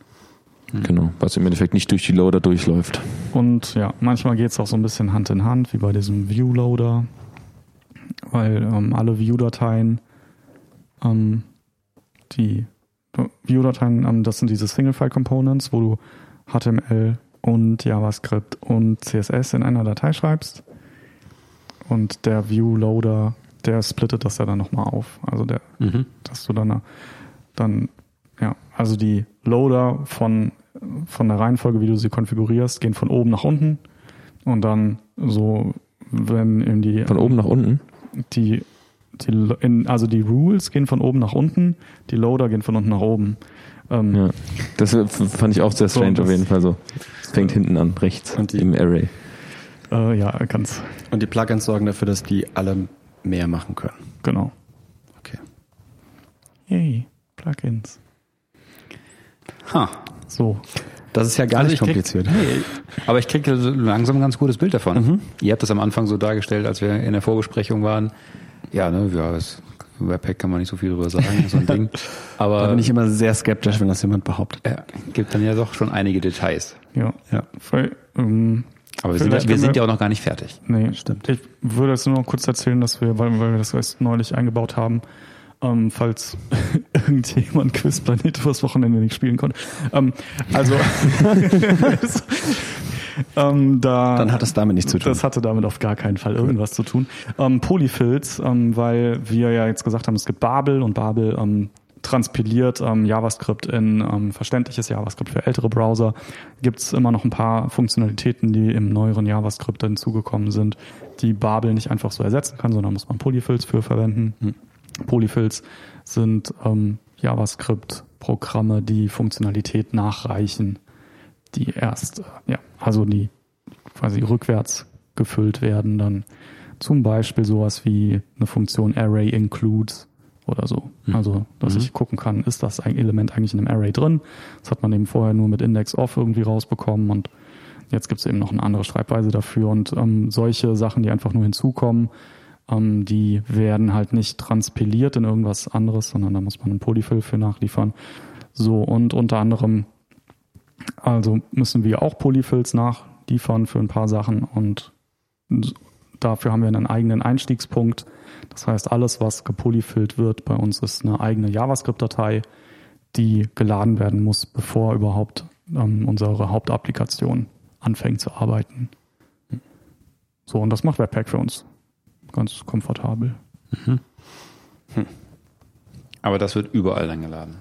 Genau, was im Endeffekt nicht durch die Loader durchläuft. Und ja, manchmal geht es auch so ein bisschen Hand in Hand, wie bei diesem View-Loader, weil ähm, alle View-Dateien, ähm, die View-Dateien, ähm, das sind diese Single-File-Components, wo du HTML und JavaScript und CSS in einer Datei schreibst. Und der View-Loader, der splittet das ja dann nochmal auf. Also der, dass du dann, dann, ja, also die Loader von, von der Reihenfolge, wie du sie konfigurierst, gehen von oben nach unten und dann so, wenn in die, Von oben nach unten. Die, die in, also die Rules gehen von oben nach unten, die Loader gehen von unten nach oben. Ähm, Ja. Das fand ich auch sehr So, strange das- auf jeden Fall so. Es fängt hinten an, rechts Und die- im Array. äh, ja, ganz, Und die Plugins sorgen dafür, dass die alle mehr machen können. genau. Okay. Yay, Plugins. Ha. So, Das ist ja gar Also nicht ich krieg- kompliziert. Nee, aber ich kriege langsam ein ganz gutes Bild davon. Ihr habt das am Anfang so dargestellt, als wir in der Vorbesprechung waren. Ja, ne, ja, das Webpack kann man nicht so viel drüber sagen, so ein Ding. Aber Da bin ich immer sehr skeptisch, wenn das jemand behauptet. ja, gibt dann ja doch schon einige Details. ja. Ja. Voll, ähm, Aber wir sind, wir sind ja auch noch gar nicht fertig. Nee, Stimmt. Ich würde jetzt nur noch kurz erzählen, dass wir, weil, weil wir das erst neulich eingebaut haben, ähm, falls irgendjemand Quizplanet fürs Wochenende nicht spielen konnte. Ähm, also, ähm, da, Dann hat es damit nichts zu tun. das hatte damit auf gar keinen Fall irgendwas zu tun. Ähm, Polyfills, ähm, weil wir ja jetzt gesagt haben, es gibt Babel und Babel ähm, transpiliert ähm, JavaScript in ähm, verständliches JavaScript für ältere Browser. Gibt es immer noch ein paar Funktionalitäten, die im neueren JavaScript hinzugekommen sind, die Babel nicht einfach so ersetzen kann, sondern muss man Polyfills für verwenden. Polyfills sind ähm, JavaScript-Programme, die Funktionalität nachreichen, die erst, äh, ja, also die quasi rückwärts gefüllt werden, dann zum Beispiel sowas wie eine Funktion Array includes oder so. Also, dass ich gucken kann, ist das ein Element eigentlich in einem Array drin? Das hat man eben vorher nur mit Index off irgendwie rausbekommen und jetzt gibt es eben noch eine andere Schreibweise dafür und ähm, solche Sachen, die einfach nur hinzukommen, ähm, die werden halt nicht transpiliert in irgendwas anderes, sondern da muss man einen Polyfill für nachliefern. So, und unter anderem also müssen wir auch Polyfills nachliefern für ein paar Sachen und dafür haben wir einen eigenen Einstiegspunkt. Das heißt, alles, was gepolyfillt wird bei uns, ist eine eigene JavaScript-Datei, die geladen werden muss, bevor überhaupt ähm, unsere Hauptapplikation anfängt zu arbeiten. So, und das macht Webpack für uns ganz komfortabel. Aber das wird überall dann geladen.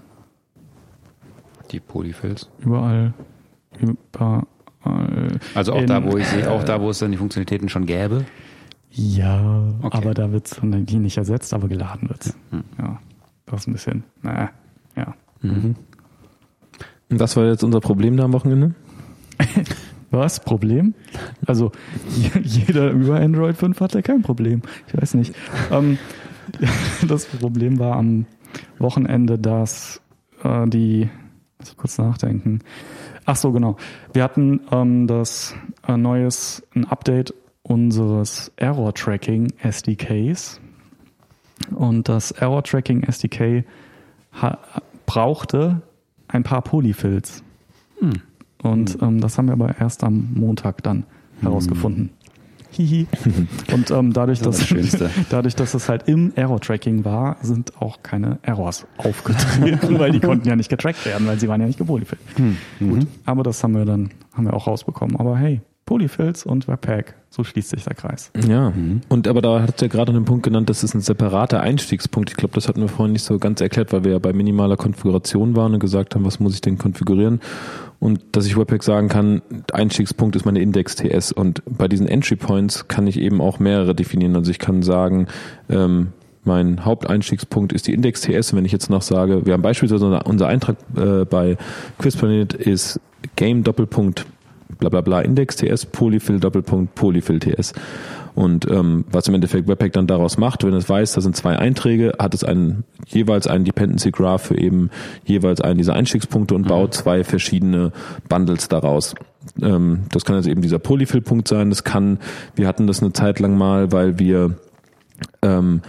Die Polyfills. Überall, überall. Also auch In- da, wo ich sehe, auch da, wo es dann die Funktionalitäten schon gäbe. Ja, Okay. aber da wird es die nicht ersetzt, aber geladen wird Ja, das ist ein bisschen, naja, ja. Und das war jetzt unser Problem da am Wochenende? Was? Problem? Also je- jeder über Android 5 hatte kein Problem. Ich weiß nicht. Ähm, das Problem war am Wochenende, dass äh, die, muss ich kurz nachdenken. Ach so, genau. Wir hatten ähm, das äh, neues, ein Update unseres Error Tracking SDKs. Und das Error Tracking SDK brauchte ein paar Polyfills. Und ähm, das haben wir aber erst am Montag dann herausgefunden. Hihi. Und ähm, dadurch, Das dass, das dadurch, dass es halt im Error-Tracking war, sind auch keine Errors aufgetreten, weil die konnten ja nicht getrackt werden, weil sie waren ja nicht gepolyfillt. Gut, aber das haben wir dann haben wir auch rausbekommen. Aber hey, Polyfills und Webpack, so schließt sich der Kreis. Ja, und aber da hat ja gerade einen Punkt genannt, das ist ein separater Einstiegspunkt. Ich glaube, das hatten wir vorhin nicht so ganz erklärt, weil wir ja bei minimaler Konfiguration waren und gesagt haben, was muss ich denn konfigurieren? Und dass ich Webpack sagen kann, Einstiegspunkt ist meine Index.ts und bei diesen Entry Points kann ich eben auch mehrere definieren. Also ich kann sagen, ähm, mein Haupteinstiegspunkt ist die Index.ts. Und wenn ich jetzt noch sage, wir haben beispielsweise unser, unser Eintrag äh, bei Quizplanet ist Game Doppelpunkt bla bla bla Index.ts, Polyfill Doppelpunkt Polyfill TS. Und ähm, was im Endeffekt Webpack dann daraus macht, wenn es weiß, da sind zwei Einträge, hat es einen jeweils einen Dependency Graph für eben jeweils einen dieser Einstiegspunkte und baut zwei verschiedene Bundles daraus. Ähm, das kann also eben dieser Polyfill-Punkt sein. Das kann, wir hatten das eine Zeit lang mal, weil wir ähm,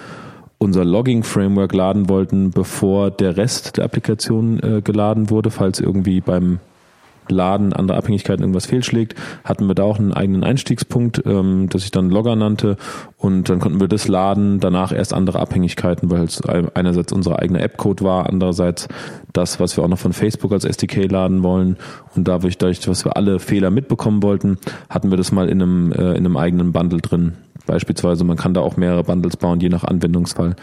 unser Logging-Framework laden wollten, bevor der Rest der Applikation äh, geladen wurde, falls irgendwie beim Laden anderer Abhängigkeiten irgendwas fehlschlägt, hatten wir da auch einen eigenen Einstiegspunkt, ähm, das ich dann Logger nannte und dann konnten wir das laden, danach erst andere Abhängigkeiten, weil es einerseits unsere eigene App-Code war, andererseits das, was wir auch noch von Facebook als SDK laden wollen und dadurch, dadurch was wir alle Fehler mitbekommen wollten, hatten wir das mal in einem, äh, in einem eigenen Bundle drin. Beispielsweise, man kann da auch mehrere Bundles bauen, je nach Anwendungsfall.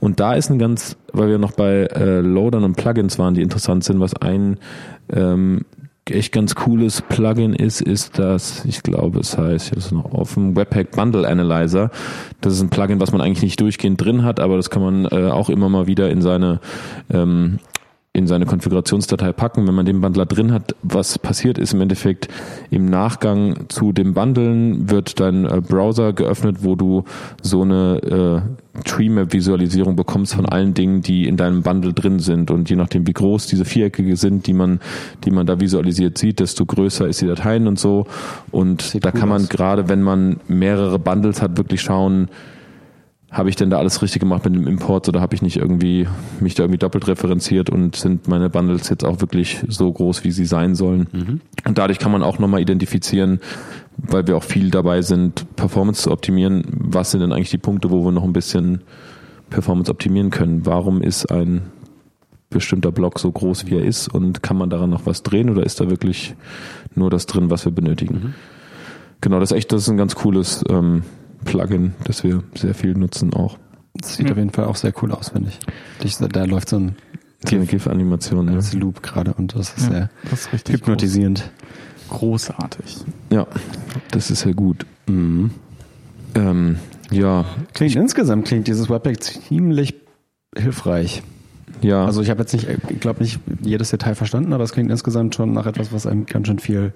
Und da ist ein ganz, weil wir noch bei äh, Loadern und Plugins waren, die interessant sind, was ein ähm, echt ganz cooles Plugin ist, ist das, ich glaube, es heißt, ich habe noch offen, Webpack Bundle Analyzer. Das ist ein Plugin, was man eigentlich nicht durchgehend drin hat, aber das kann man äh, auch immer mal wieder in seine ähm, in seine Konfigurationsdatei packen. Wenn man den Bundler drin hat, was passiert ist im Endeffekt im Nachgang zu dem Bundeln wird dein äh, Browser geöffnet, wo du so eine äh, Treemap-Visualisierung bekommst von allen Dingen, die in deinem Bundle drin sind. Und je nachdem, wie groß diese Vierecke sind, die man, die man da visualisiert sieht, desto größer ist die Dateien und so. Und Sieht da kann man gerade, wenn man mehrere Bundles hat, wirklich schauen, habe ich denn da alles richtig gemacht mit dem Import oder habe ich nicht irgendwie mich da irgendwie doppelt referenziert und sind meine Bundles jetzt auch wirklich so groß, wie sie sein sollen? Und dadurch kann man auch nochmal identifizieren, weil wir auch viel dabei sind, Performance zu optimieren. Was sind denn eigentlich die Punkte, wo wir noch ein bisschen Performance optimieren können? Warum ist ein bestimmter Block so groß, wie er ist und kann man daran noch was drehen oder ist da wirklich nur das drin, was wir benötigen? Genau, das ist echt, das ist ein ganz cooles ähm, Plugin, das wir sehr viel nutzen auch. Das sieht auf jeden Fall auch sehr cool aus, finde ich. Ich- Da läuft so ein So eine GIF-Animation, ne? als Loop gerade und das ist Ja, sehr das ist richtig hypnotisierend. groß- großartig. Ja, das ist sehr gut. Mhm. Ähm, ja, Klingt insgesamt klingt dieses Webpack ziemlich hilfreich. ja. Also ich habe jetzt nicht, ich glaube nicht jedes Detail verstanden, aber es klingt insgesamt schon nach etwas, was einem ganz schön viel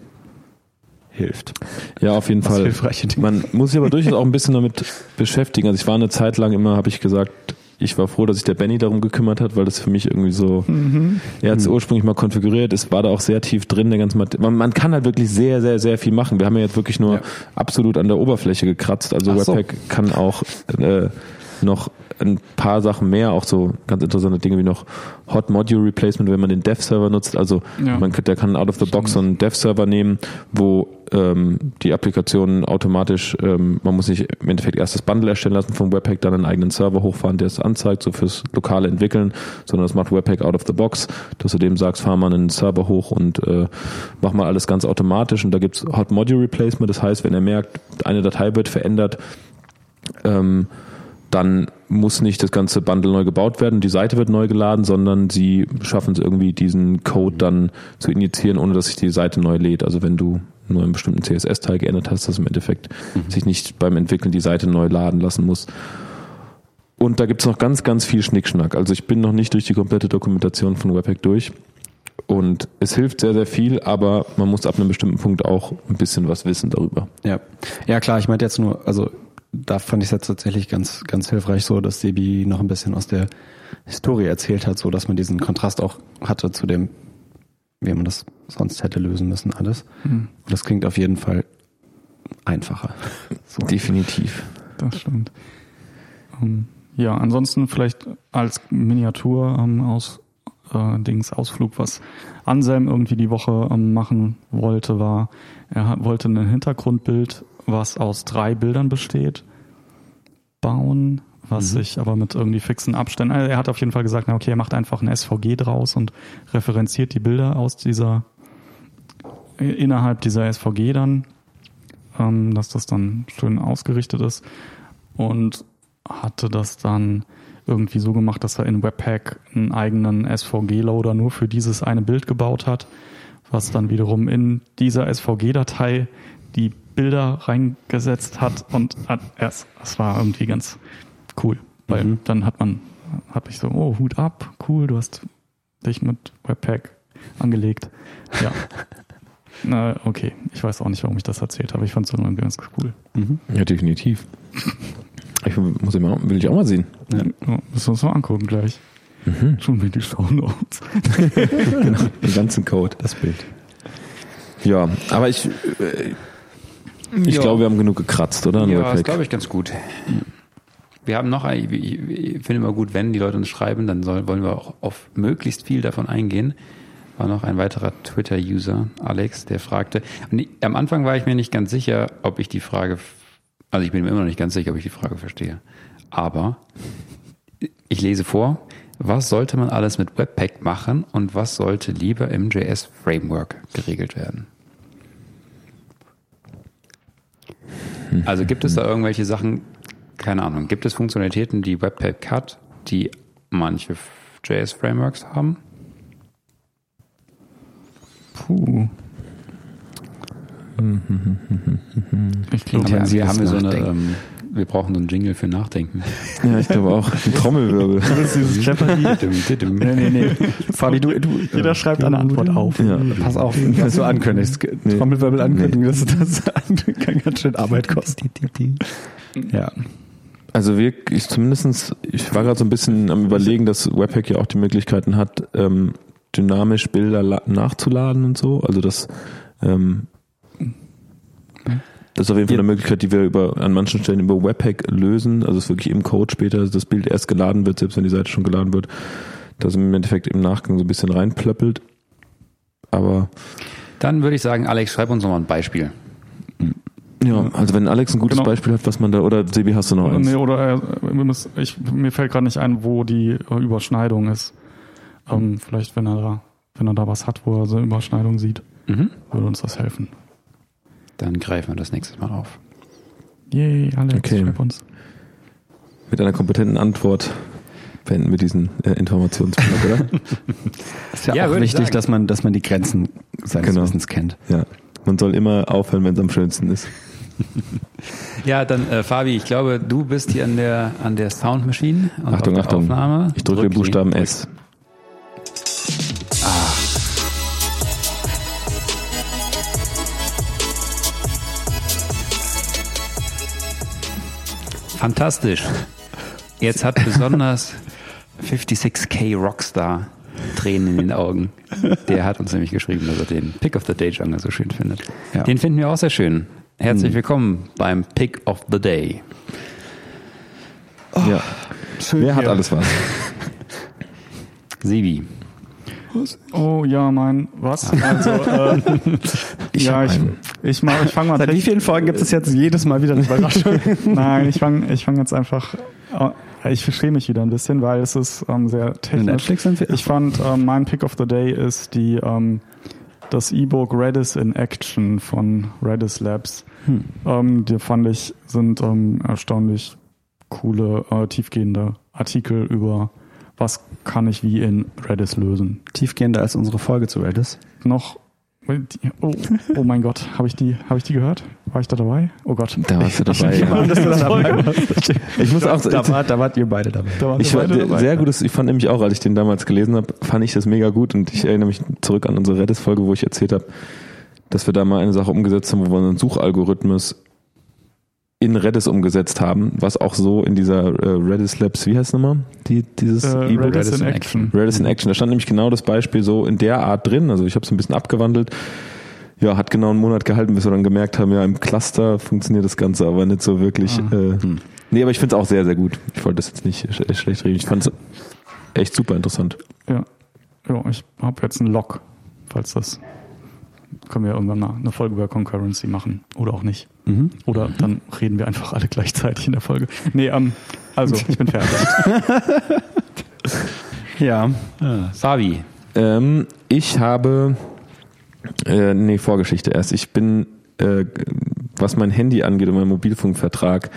hilft. Ja, auf jeden Was Fall. hilfreiche Dinge. Man muss sich aber durchaus auch ein bisschen damit beschäftigen. Also ich war eine Zeit lang immer, habe ich gesagt, ich war froh, dass sich der Benny darum gekümmert hat, weil das für mich irgendwie so, er hat es ursprünglich mal konfiguriert, es war da auch sehr tief drin, der ganze Mat man, man kann halt wirklich sehr, sehr, sehr viel machen. Wir haben ja jetzt wirklich nur Ja. absolut an der Oberfläche gekratzt. Also Ach so. Webpack kann auch äh, noch ein paar Sachen mehr, auch so ganz interessante Dinge wie noch Hot Module Replacement, wenn man den Dev-Server nutzt. Also Ja. man kann, der kann out of the box so einen Dev-Server nehmen, wo ähm, die Applikation automatisch, ähm, man muss sich im Endeffekt erst das Bundle erstellen lassen vom Webpack, dann einen eigenen Server hochfahren, der es anzeigt, so fürs lokale Entwickeln, sondern das macht Webpack out of the box, dass du dem sagst, fahr mal einen Server hoch und äh, mach mal alles ganz automatisch. Und da gibt's Hot Module Replacement, das heißt, wenn er merkt, eine Datei wird verändert, ähm, dann muss nicht das ganze Bundle neu gebaut werden, die Seite wird neu geladen, sondern sie schaffen es irgendwie, diesen Code dann zu injizieren, ohne dass sich die Seite neu lädt. Also wenn du nur einen bestimmten CSS-Teil geändert hast, dass im Endeffekt sich nicht beim Entwickeln die Seite neu laden lassen muss. Und da gibt es noch ganz, ganz viel Schnickschnack. Also ich bin noch nicht durch die komplette Dokumentation von Webpack durch. Und es hilft sehr, sehr viel, aber man muss ab einem bestimmten Punkt auch ein bisschen was wissen darüber. Ja, ja klar, ich meinte jetzt nur, also da fand ich es jetzt tatsächlich ganz, ganz hilfreich so, dass Sebi noch ein bisschen aus der Historie erzählt hat, so dass man diesen Kontrast auch hatte zu dem, wie man das sonst hätte lösen müssen, alles. Und das klingt auf jeden Fall einfacher. Definitiv. Das stimmt. Ähm, ja, ansonsten vielleicht als Miniatur ähm, aus äh, Dings Ausflug, was Anselm irgendwie die Woche ähm, machen wollte, war, er hat, wollte ein Hintergrundbild, was aus drei Bildern besteht, bauen, was sich aber mit irgendwie fixen Abständen. Also er hat auf jeden Fall gesagt, na okay, er macht einfach ein SVG draus und referenziert die Bilder aus dieser innerhalb dieser SVG dann, ähm, dass das dann schön ausgerichtet ist und hatte das dann irgendwie so gemacht, dass er in Webpack einen eigenen SVG-Loader nur für dieses eine Bild gebaut hat, was dann wiederum in dieser SVG-Datei die Bilder reingesetzt hat und hat erst, das war irgendwie ganz cool, weil dann hat man, hab ich so, oh, Hut ab, cool, du hast dich mit Webpack angelegt. Ja. Na, okay. Ich weiß auch nicht, warum ich das erzählt habe. Ich fand es nur ganz cool. Ja, definitiv. Ich muss mal, will ich auch mal sehen. Ja, müssen wir uns mal angucken gleich. Schon wie die Show Notes. Den ganzen Code. Das Bild. Ja, aber ich, äh, ich glaube, wir haben genug gekratzt, oder? Ja, das glaube ich ganz gut. Wir haben noch, ein- ich finde immer gut, wenn die Leute uns schreiben, dann soll, wollen wir auch auf möglichst viel davon eingehen. War noch ein weiterer Twitter-User, Alex, der fragte, und ich, am Anfang war ich mir nicht ganz sicher, ob ich die Frage, also ich bin mir immer noch nicht ganz sicher, ob ich die Frage verstehe. Aber ich lese vor, was sollte man alles mit Webpack machen und was sollte lieber im JS-Framework geregelt werden? Also gibt es da irgendwelche Sachen, keine Ahnung, gibt es Funktionalitäten, die Webpack hat, die manche JS-Frameworks haben? Puh. Ich glaube, Haben wir, haben wir, so eine, ähm, wir brauchen so einen Jingle für Nachdenken. Ja, ich glaube auch. Ein Trommelwirbel. das ist dieses Jeopardy. Nee, nee, nee. Fabi, du, du Jeder schreibt eine Antwort auf. Ja. Pass auf, was du ankündigst. Trommelwirbel ankündigen, das, das kann ganz schön Arbeit kosten. Ja. Also wir, ich zumindestens, ich war gerade so ein bisschen am überlegen, dass Webpack ja auch die Möglichkeiten hat, ähm, dynamisch Bilder la- nachzuladen und so. Also das, ähm, das ist auf jeden Fall eine Möglichkeit, die wir über an manchen Stellen über Webpack lösen. Also es ist wirklich im Code später das Bild erst geladen wird, selbst wenn die Seite schon geladen wird, dass im Endeffekt im Nachgang so ein bisschen reinplöppelt. Aber Dann würde ich sagen, Alex, schreib uns nochmal ein Beispiel. ja, also wenn Alex ein gutes Genau. Beispiel hat, was man da, oder Sebi, hast du noch eins? Nee, oder äh, wir müssen, ich, mir fällt gerade nicht ein, wo die Überschneidung ist. Ähm, vielleicht, wenn er da, wenn er da was hat, wo er so eine Überschneidung sieht, Mhm. würde uns das helfen. Dann greifen wir das nächstes Mal auf. Yay, Alex, Okay. schreib uns. Mit einer kompetenten Antwort beenden wir diesen äh, Informationsblock, oder? Ist ja, Ja, auch wichtig, dass man, dass man die Grenzen seines Genau. Wissens kennt. Ja. Man soll immer aufhören, wenn es am schönsten ist. Ja, dann äh, Fabi, ich glaube, du bist hier an der an der Sound Machine und Achtung, auf der Achtung. Aufnahme. Ich drücke Drück den Buchstaben drück. S. Fantastisch. Jetzt hat besonders 56k Rockstar Tränen in den Augen. Der hat uns nämlich geschrieben, dass er den Pick of the Day Jungle so schön findet. Ja. Den finden wir auch sehr schön. Herzlich willkommen beim Pick of the Day. Ja. Wer hat alles was? Sebi. Oh ja, mein was? Also äh, ja, ich, ich, mach, ich fange mal. Seit wie vielen Folgen gibt es jetzt jedes Mal wieder eine Überraschung? Nein, ich fange ich fang jetzt einfach. äh, Ich verstehe mich wieder ein bisschen, weil es ist ähm, sehr technisch. Netflix sind wir- Ich fand ähm, mein Pick of the Day ist die ähm, das E-Book Redis in Action von Redis Labs. Hm. Ähm, die fand ich sind ähm, erstaunlich coole, äh, tiefgehende Artikel über was kann ich wie in Redis lösen. Tiefgehender als unsere Folge zu Redis. Noch oh, oh mein Gott, habe ich die habe ich die gehört? War ich da dabei? Oh Gott. Da warst du dabei. ja. dass du da dabei. Ich muss auch Da, war, da wart ihr beide dabei. Da Ich war dabei. sehr gutes, ich fand nämlich auch, als ich den damals gelesen habe, fand ich das mega gut und ich erinnere mich zurück an unsere Redis-Folge, wo ich erzählt habe, dass wir da mal eine Sache umgesetzt haben, wo wir einen Suchalgorithmus in Redis umgesetzt haben, was auch so in dieser äh, Redis Labs, wie heißt es nochmal? Die, dieses äh? Redis, Redis in Action. Redis in Action. Da stand nämlich genau das Beispiel so in der Art drin. Also ich habe es ein bisschen abgewandelt. Ja, hat genau einen Monat gehalten, bis wir dann gemerkt haben, ja, im Cluster funktioniert das Ganze aber nicht so wirklich. Ah. Äh, Nee, aber ich finde es auch sehr, sehr gut. Ich wollte das jetzt nicht sch schlecht reden. Ich fand es echt super interessant. Ja. ja, ich habe jetzt einen Log, falls das können wir irgendwann mal eine Folge über Concurrency machen oder auch nicht. Mhm. Oder dann reden wir einfach alle gleichzeitig in der Folge. Nee, ähm, also ich bin fertig. Ja. Savi. Ähm, ich habe, äh, nee, Vorgeschichte erst. Ich bin, äh, was mein Handy angeht und meinen Mobilfunkvertrag,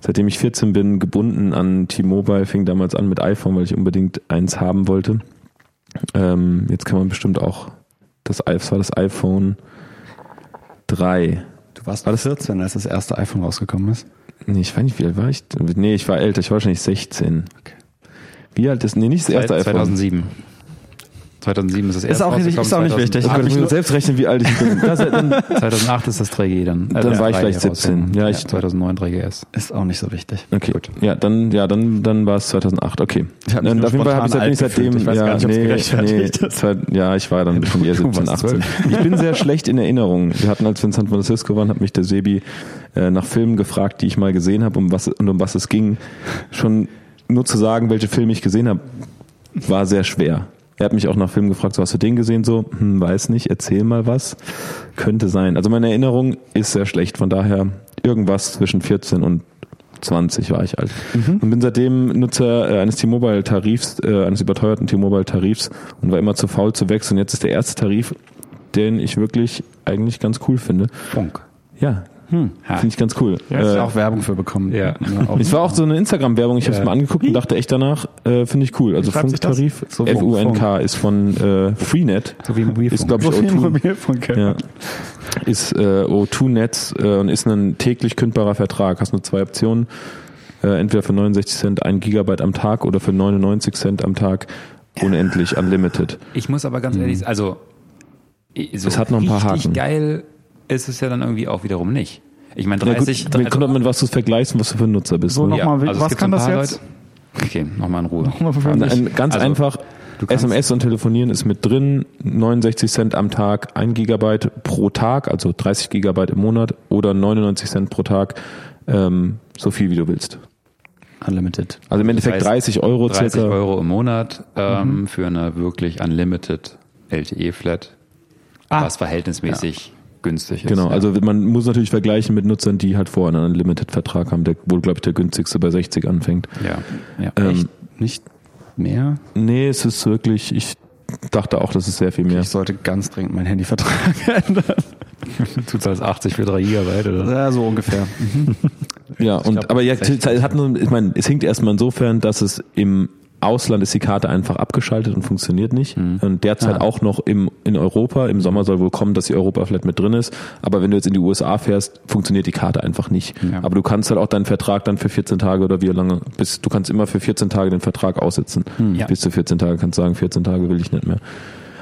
seitdem ich 14 bin, gebunden an T-Mobile, fing damals an mit iPhone, weil ich unbedingt eins haben wollte. Ähm, jetzt kann man bestimmt auch, das, es war das iPhone 3. Du warst War das- 14, als das erste iPhone rausgekommen ist. Nee, ich weiß nicht, wie alt war ich? Nee, ich war älter, ich war wahrscheinlich 16. Okay. Wie alt ist, nee, nicht das erste iPhone. 2007. 2007 ist das erste auch nicht- ist auch nicht wichtig. Ich kann 2008, nur selbst rechnen, wie alt ich bin. Das, dann, 2008 ist das 3G dann. Äh, Dann war ich 3G vielleicht 17. rausgekommen. Ja, ich- 2009 3GS. Ist auch nicht so wichtig. Okay, ja, dann, ja, dann, dann war es 2008. Okay. Ich hab mich Dann auf jeden Fall habe ich alt gefühlt. seitdem Ich weiß ja, gar nicht, ob's nee, gerechtfertigt nee, ist. zwei, ja, ich war dann schon eher 17, warst 18. Ich bin sehr schlecht in Erinnerung. Wir hatten, als wir in San Francisco waren, hat mich der Sebi äh, nach Filmen gefragt, die ich mal gesehen habe, um was und um was es ging. Schon nur zu sagen, welche Filme ich gesehen habe, war sehr schwer. Er hat mich auch nach Filmen gefragt, so hast du den gesehen? So, hm, weiß nicht, erzähl mal was. Könnte sein. Also meine Erinnerung ist sehr schlecht, von daher irgendwas zwischen 14 und 20 war ich alt. Und bin seitdem Nutzer äh, eines T-Mobile-Tarifs, äh, eines überteuerten T-Mobile-Tarifs und war immer zu faul zu wechseln. Jetzt ist der erste Tarif, den ich wirklich eigentlich ganz cool finde. Funk. Ja, Hm. finde ich ganz cool. Ja, Hast Äh, auch Werbung für bekommen. Ja. es war auch so eine Instagram-Werbung, ich habe es Ja. mal angeguckt und dachte echt danach, äh, finde ich cool. Also? Funktarif, So F-U-N-K ist von äh, Freenet. So wie Mobilfunk. Ist, glaube ich, Profil O2. Mobilfunk. Ja. Ist äh, O2-Netz äh, und ist ein täglich kündbarer Vertrag. Hast nur zwei Optionen. Äh, entweder für 69 Cent ein Gigabyte am Tag oder für 99 Cent am Tag unendlich unlimited. Ich muss aber ganz ehrlich, also so Es hat noch ein paar richtig Haken. geil ist es ja dann irgendwie auch wiederum nicht. Ich meine Ja, gut, 30, mir kommt auch mit was du vergleichst und was du für ein Nutzer bist. So ne? noch- Nochmal, es was kann ein das jetzt? Leute- Okay, nochmal in Ruhe. Mal für Und mich. ein, ganz Also, einfach, SMS und Telefonieren ist mit drin, 69 Cent am Tag, 1 Gigabyte pro Tag, also 30 Gigabyte im Monat oder 99 Cent pro Tag, ähm, so viel wie du willst. Unlimited. Also im Endeffekt heißt, 30 Euro 30 circa. Euro im Monat ähm, für eine wirklich unlimited LTE-Flat, Ah. was verhältnismäßig günstig ist. Genau, ja. also man muss natürlich vergleichen mit Nutzern, die halt vorher einen Unlimited-Vertrag haben, der wohl, glaube ich, der günstigste bei 60 anfängt. ja, ja. Ähm, Echt? Nicht mehr? Nee, es ist wirklich, ich dachte auch, das ist sehr viel mehr. Ich sollte ganz dringend meinen Handyvertrag ändern. Du zahlst 80 für 3 Gigabyte, oder? Ja, so ungefähr. Ja, und glaub, aber ja, 60. es hat nur, ich meine, es hinkt erstmal insofern, dass es im Ausland ist die Karte einfach abgeschaltet und funktioniert nicht. Und derzeit Ah. auch noch im, in Europa. Im Sommer soll wohl kommen, dass die Europa vielleicht mit drin ist. Aber wenn du jetzt in die USA fährst, funktioniert die Karte einfach nicht. Ja. Aber du kannst halt auch deinen Vertrag dann für 14 Tage oder wie lange, bis, du kannst immer für 14 Tage den Vertrag aussetzen. Ja. Bis zu 14 Tage kannst du sagen, 14 Tage will ich nicht mehr.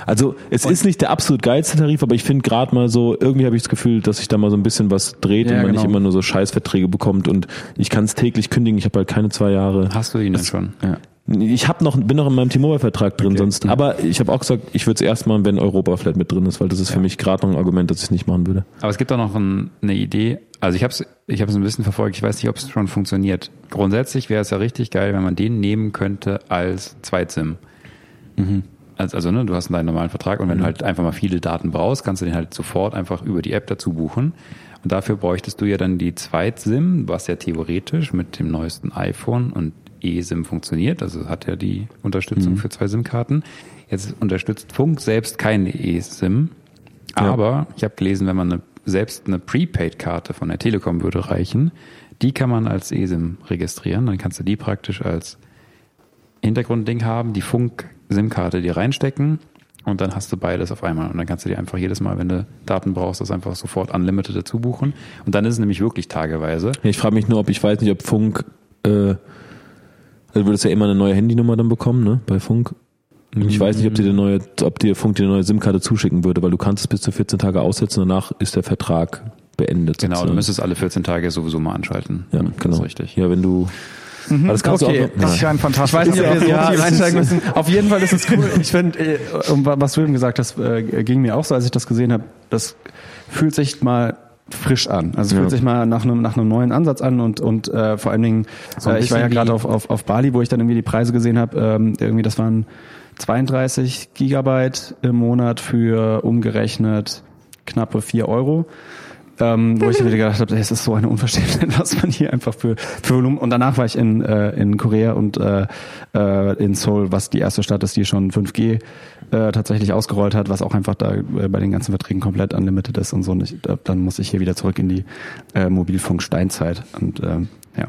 Also es ist nicht der absolut geilste Tarif, aber ich finde gerade mal so, irgendwie habe ich das Gefühl, dass sich da mal so ein bisschen was dreht Ja, und man genau. nicht immer nur so Scheißverträge bekommt und ich kann es täglich kündigen, ich habe halt keine zwei Jahre. Hast du ihn denn schon? Ja. Ich hab noch, bin noch in meinem T-Mobile-Vertrag drin, Okay. sonst. Aber ich habe auch gesagt, ich würde es erst machen, wenn Europa vielleicht mit drin ist, weil das ist für mich gerade noch ein Argument, dass ich es nicht machen würde. Aber es gibt auch noch ein, eine Idee. Also ich habe es ich hab's ein bisschen verfolgt. Ich weiß nicht, ob es schon funktioniert. Grundsätzlich wäre es ja richtig geil, wenn man den nehmen könnte als Zweit-SIM. Also, also ne, du hast deinen normalen Vertrag und wenn du halt einfach mal viele Daten brauchst, kannst du den halt sofort einfach über die App dazu buchen. Und dafür bräuchtest du ja dann die Zweit-SIM, was ja theoretisch mit dem neuesten iPhone und eSIM funktioniert. Also hat ja die Unterstützung für zwei SIM-Karten. Jetzt unterstützt Funk selbst keine eSIM. Aber ich habe gelesen, wenn man eine, selbst eine Prepaid-Karte von der Telekom würde reichen, die kann man als eSIM registrieren. Dann kannst du die praktisch als Hintergrundding haben, die Funk-SIM-Karte dir reinstecken und dann hast du beides auf einmal. Und dann kannst du dir einfach jedes Mal, wenn du Daten brauchst, das einfach sofort unlimited dazu buchen. Und dann ist es nämlich wirklich tageweise. Ich frage mich nur, ob ich weiß nicht, ob Funk, äh, also du würdest ja immer eine neue Handynummer dann bekommen, ne, bei Funk. Und ich weiß nicht, ob dir der neue, ob dir Funk dir eine neue SIM-Karte zuschicken würde, weil du kannst es bis zu 14 Tage aussetzen, danach ist der Vertrag beendet. Genau, du sozusagen. müsstest alle 14 Tage sowieso mal anschalten. ja, Das genau. ist richtig. Ja, wenn du, Mhm. Das kannst okay, du auch, das ist ja ein Ich weiß fantastisches nicht, ob wir so Ja, einsteigen müssen. Auf jeden Fall ist es cool. Ich finde, äh, um, was du eben gesagt hast, äh, ging mir auch so, als ich das gesehen habe. Das fühlt sich mal frisch an. Also Ja. fühlt sich mal nach einem nach einem neuen Ansatz an und und äh, vor allen Dingen, So äh, ich war ja gerade auf, auf auf Bali, wo ich dann irgendwie die Preise gesehen habe. Ähm, irgendwie das waren 32 Gigabyte im Monat für umgerechnet knappe 4 Euro. Ähm, wo ich wieder gedacht habe, es ist so eine Unverschämtheit, was man hier einfach für, für Volumen. Und danach war ich in, äh, in Korea und äh, äh, in Seoul, was die erste Stadt ist, die schon 5G äh, tatsächlich ausgerollt hat, was auch einfach da äh, bei den ganzen Verträgen komplett unlimited ist und so. Und ich, da, dann muss ich hier wieder zurück in die äh, Mobilfunk-Steinzeit. Und ähm, ja,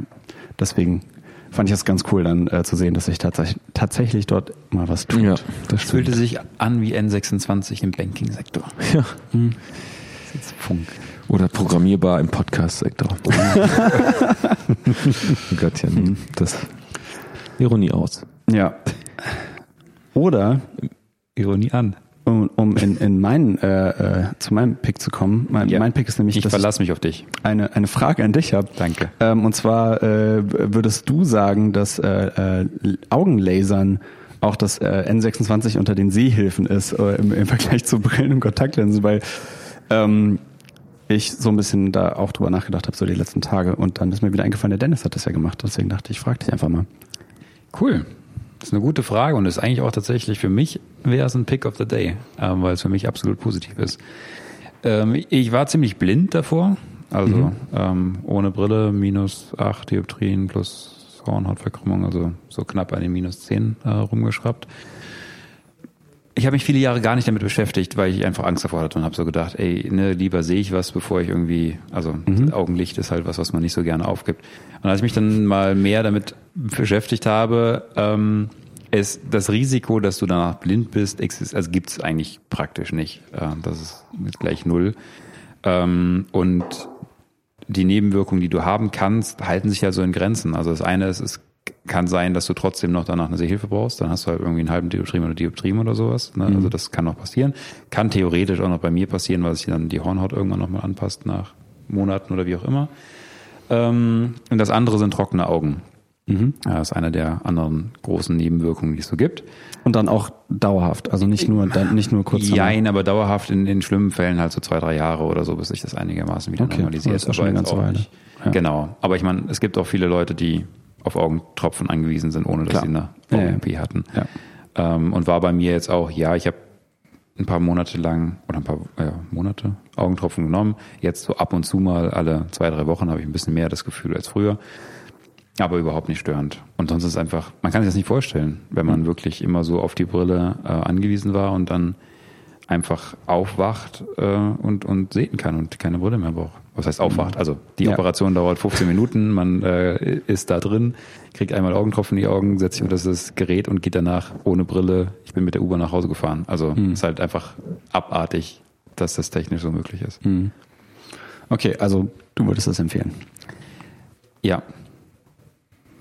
deswegen fand ich es ganz cool, dann äh, zu sehen, dass sich tatsächlich, tatsächlich dort mal was tut. ja, das fühlte sich an wie N26 im Banking-Sektor. Ja. Das ist Funk. Oder programmierbar im Podcast-Sektor. oh Gott, ja, nee. das Ironie aus. Ja. Oder Ironie an. um, um in, in meinen, äh, äh, zu meinem Pick zu kommen. Mein, Ja. mein Pick ist nämlich, Ich dass verlasse mich auf dich. ich eine, eine Frage an dich habe. Danke. Ähm, und zwar äh, würdest du sagen, dass äh, äh, Augenlasern auch das äh, N26 unter den Sehhilfen ist äh, im, im Vergleich zu Brillen und Kontaktlinsen, weil ähm, ich so ein bisschen da auch drüber nachgedacht habe, so die letzten Tage. Und dann ist mir wieder eingefallen, der Dennis hat das ja gemacht. Deswegen dachte ich, frag dich einfach mal. Cool. Das ist eine gute Frage und ist eigentlich auch tatsächlich für mich wäre es ein Pick of the Day, ähm, weil es für mich absolut positiv ist. Ähm, ich war ziemlich blind davor, also ähm, ohne Brille, minus 8 Dioptrien plus Hornhautverkrümmung, also so knapp an den minus 10 äh, rumgeschraubt. Ich habe mich viele Jahre gar nicht damit beschäftigt, weil ich einfach Angst davor hatte und habe so gedacht, ey, ne, lieber sehe ich was, bevor ich irgendwie, also Augenlicht ist halt was, was man nicht so gerne aufgibt. Und als ich mich dann mal mehr damit beschäftigt habe, ähm, ist das Risiko, dass du danach blind bist, exist also gibt's eigentlich praktisch nicht. Ähm, das ist gleich null. Ähm, und die Nebenwirkungen, die du haben kannst, halten sich ja so in Grenzen. Also das eine ist, es kann sein, dass du trotzdem noch danach eine Sehhilfe brauchst. Dann hast du halt irgendwie einen halben Dioptrien oder Dioptrien oder sowas. Ne? Also das kann noch passieren. Kann theoretisch auch noch bei mir passieren, weil sich dann die Hornhaut irgendwann nochmal anpasst nach Monaten oder wie auch immer. Ähm, und das andere sind trockene Augen. Ja, das ist eine der anderen großen Nebenwirkungen, die es so gibt. Und dann auch dauerhaft, also nicht nur dann nicht nur kurz. Jein, aber dauerhaft in, in schlimmen Fällen halt so zwei, drei Jahre oder so, bis sich das einigermaßen wieder Okay, normalisiert. das ist schon aber eine jetzt ganze Weile. Ja. Genau. Aber ich meine, es gibt auch viele Leute, die auf Augentropfen angewiesen sind, ohne dass Klar. sie eine Ja, ja. Augen-OP hatten. Ja. Ähm, und war bei mir jetzt auch, ja, ich habe ein paar Monate lang oder ein paar ja, Monate Augentropfen genommen. Jetzt so ab und zu mal alle zwei, drei Wochen habe ich ein bisschen mehr das Gefühl als früher. Aber überhaupt nicht störend. Und sonst ist einfach, man kann sich das nicht vorstellen, wenn man wirklich immer so auf die Brille äh, angewiesen war und dann einfach aufwacht äh, und, und sehen kann und keine Brille mehr braucht. Was heißt aufwacht? Also die Ja. Operation dauert 15 Minuten, man äh, ist da drin, kriegt einmal Augentropfen in die Augen, setzt sich unter das Gerät und geht danach ohne Brille. Ich bin mit der U-Bahn nach Hause gefahren. Also ist halt einfach abartig, dass das technisch so möglich ist. Okay, also du würdest das empfehlen. Ja.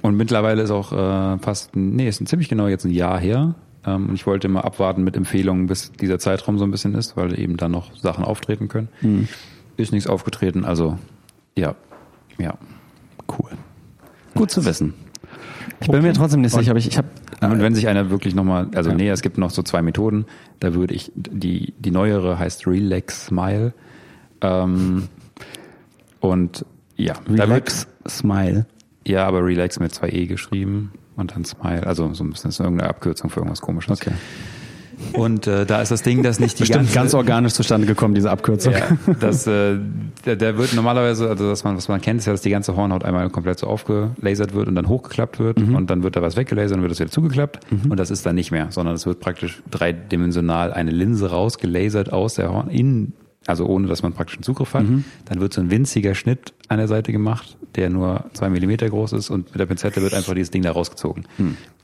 Und mittlerweile ist auch äh, fast, nee, ist ein ziemlich genau jetzt ein Jahr her. Ähm, und ich wollte mal abwarten mit Empfehlungen, bis dieser Zeitraum so ein bisschen ist, weil eben dann noch Sachen auftreten können. Ist nichts aufgetreten, also ja, ja. Cool. Gut zu wissen. Ich bin mir trotzdem nicht sicher, aber ich, ich habe Und wenn sich einer wirklich nochmal, also nee, es gibt noch so zwei Methoden, da würde ich, die, die neuere heißt Relax Smile. Ähm, und ja, wird, Relax, Smile. ja, aber Relax mit zwei E geschrieben und dann Smile, also so ein bisschen ist irgendeine Abkürzung für irgendwas komisches. Okay. Und äh, da ist das Ding, dass nicht die Bestimmt ganze, ganz organisch zustande gekommen, diese Abkürzung. Ja, das, äh, der, der wird normalerweise, also das man, was man kennt, ist ja, dass die ganze Hornhaut einmal komplett so aufgelasert wird und dann hochgeklappt wird und dann wird da was weggelasert und wird das wieder zugeklappt und das ist dann nicht mehr, sondern es wird praktisch dreidimensional eine Linse rausgelasert aus der Horn, in, also ohne dass man praktisch einen Zugriff hat. Dann wird so ein winziger Schnitt an der Seite gemacht, der nur zwei Millimeter groß ist und mit der Pinzette wird einfach dieses Ding da rausgezogen.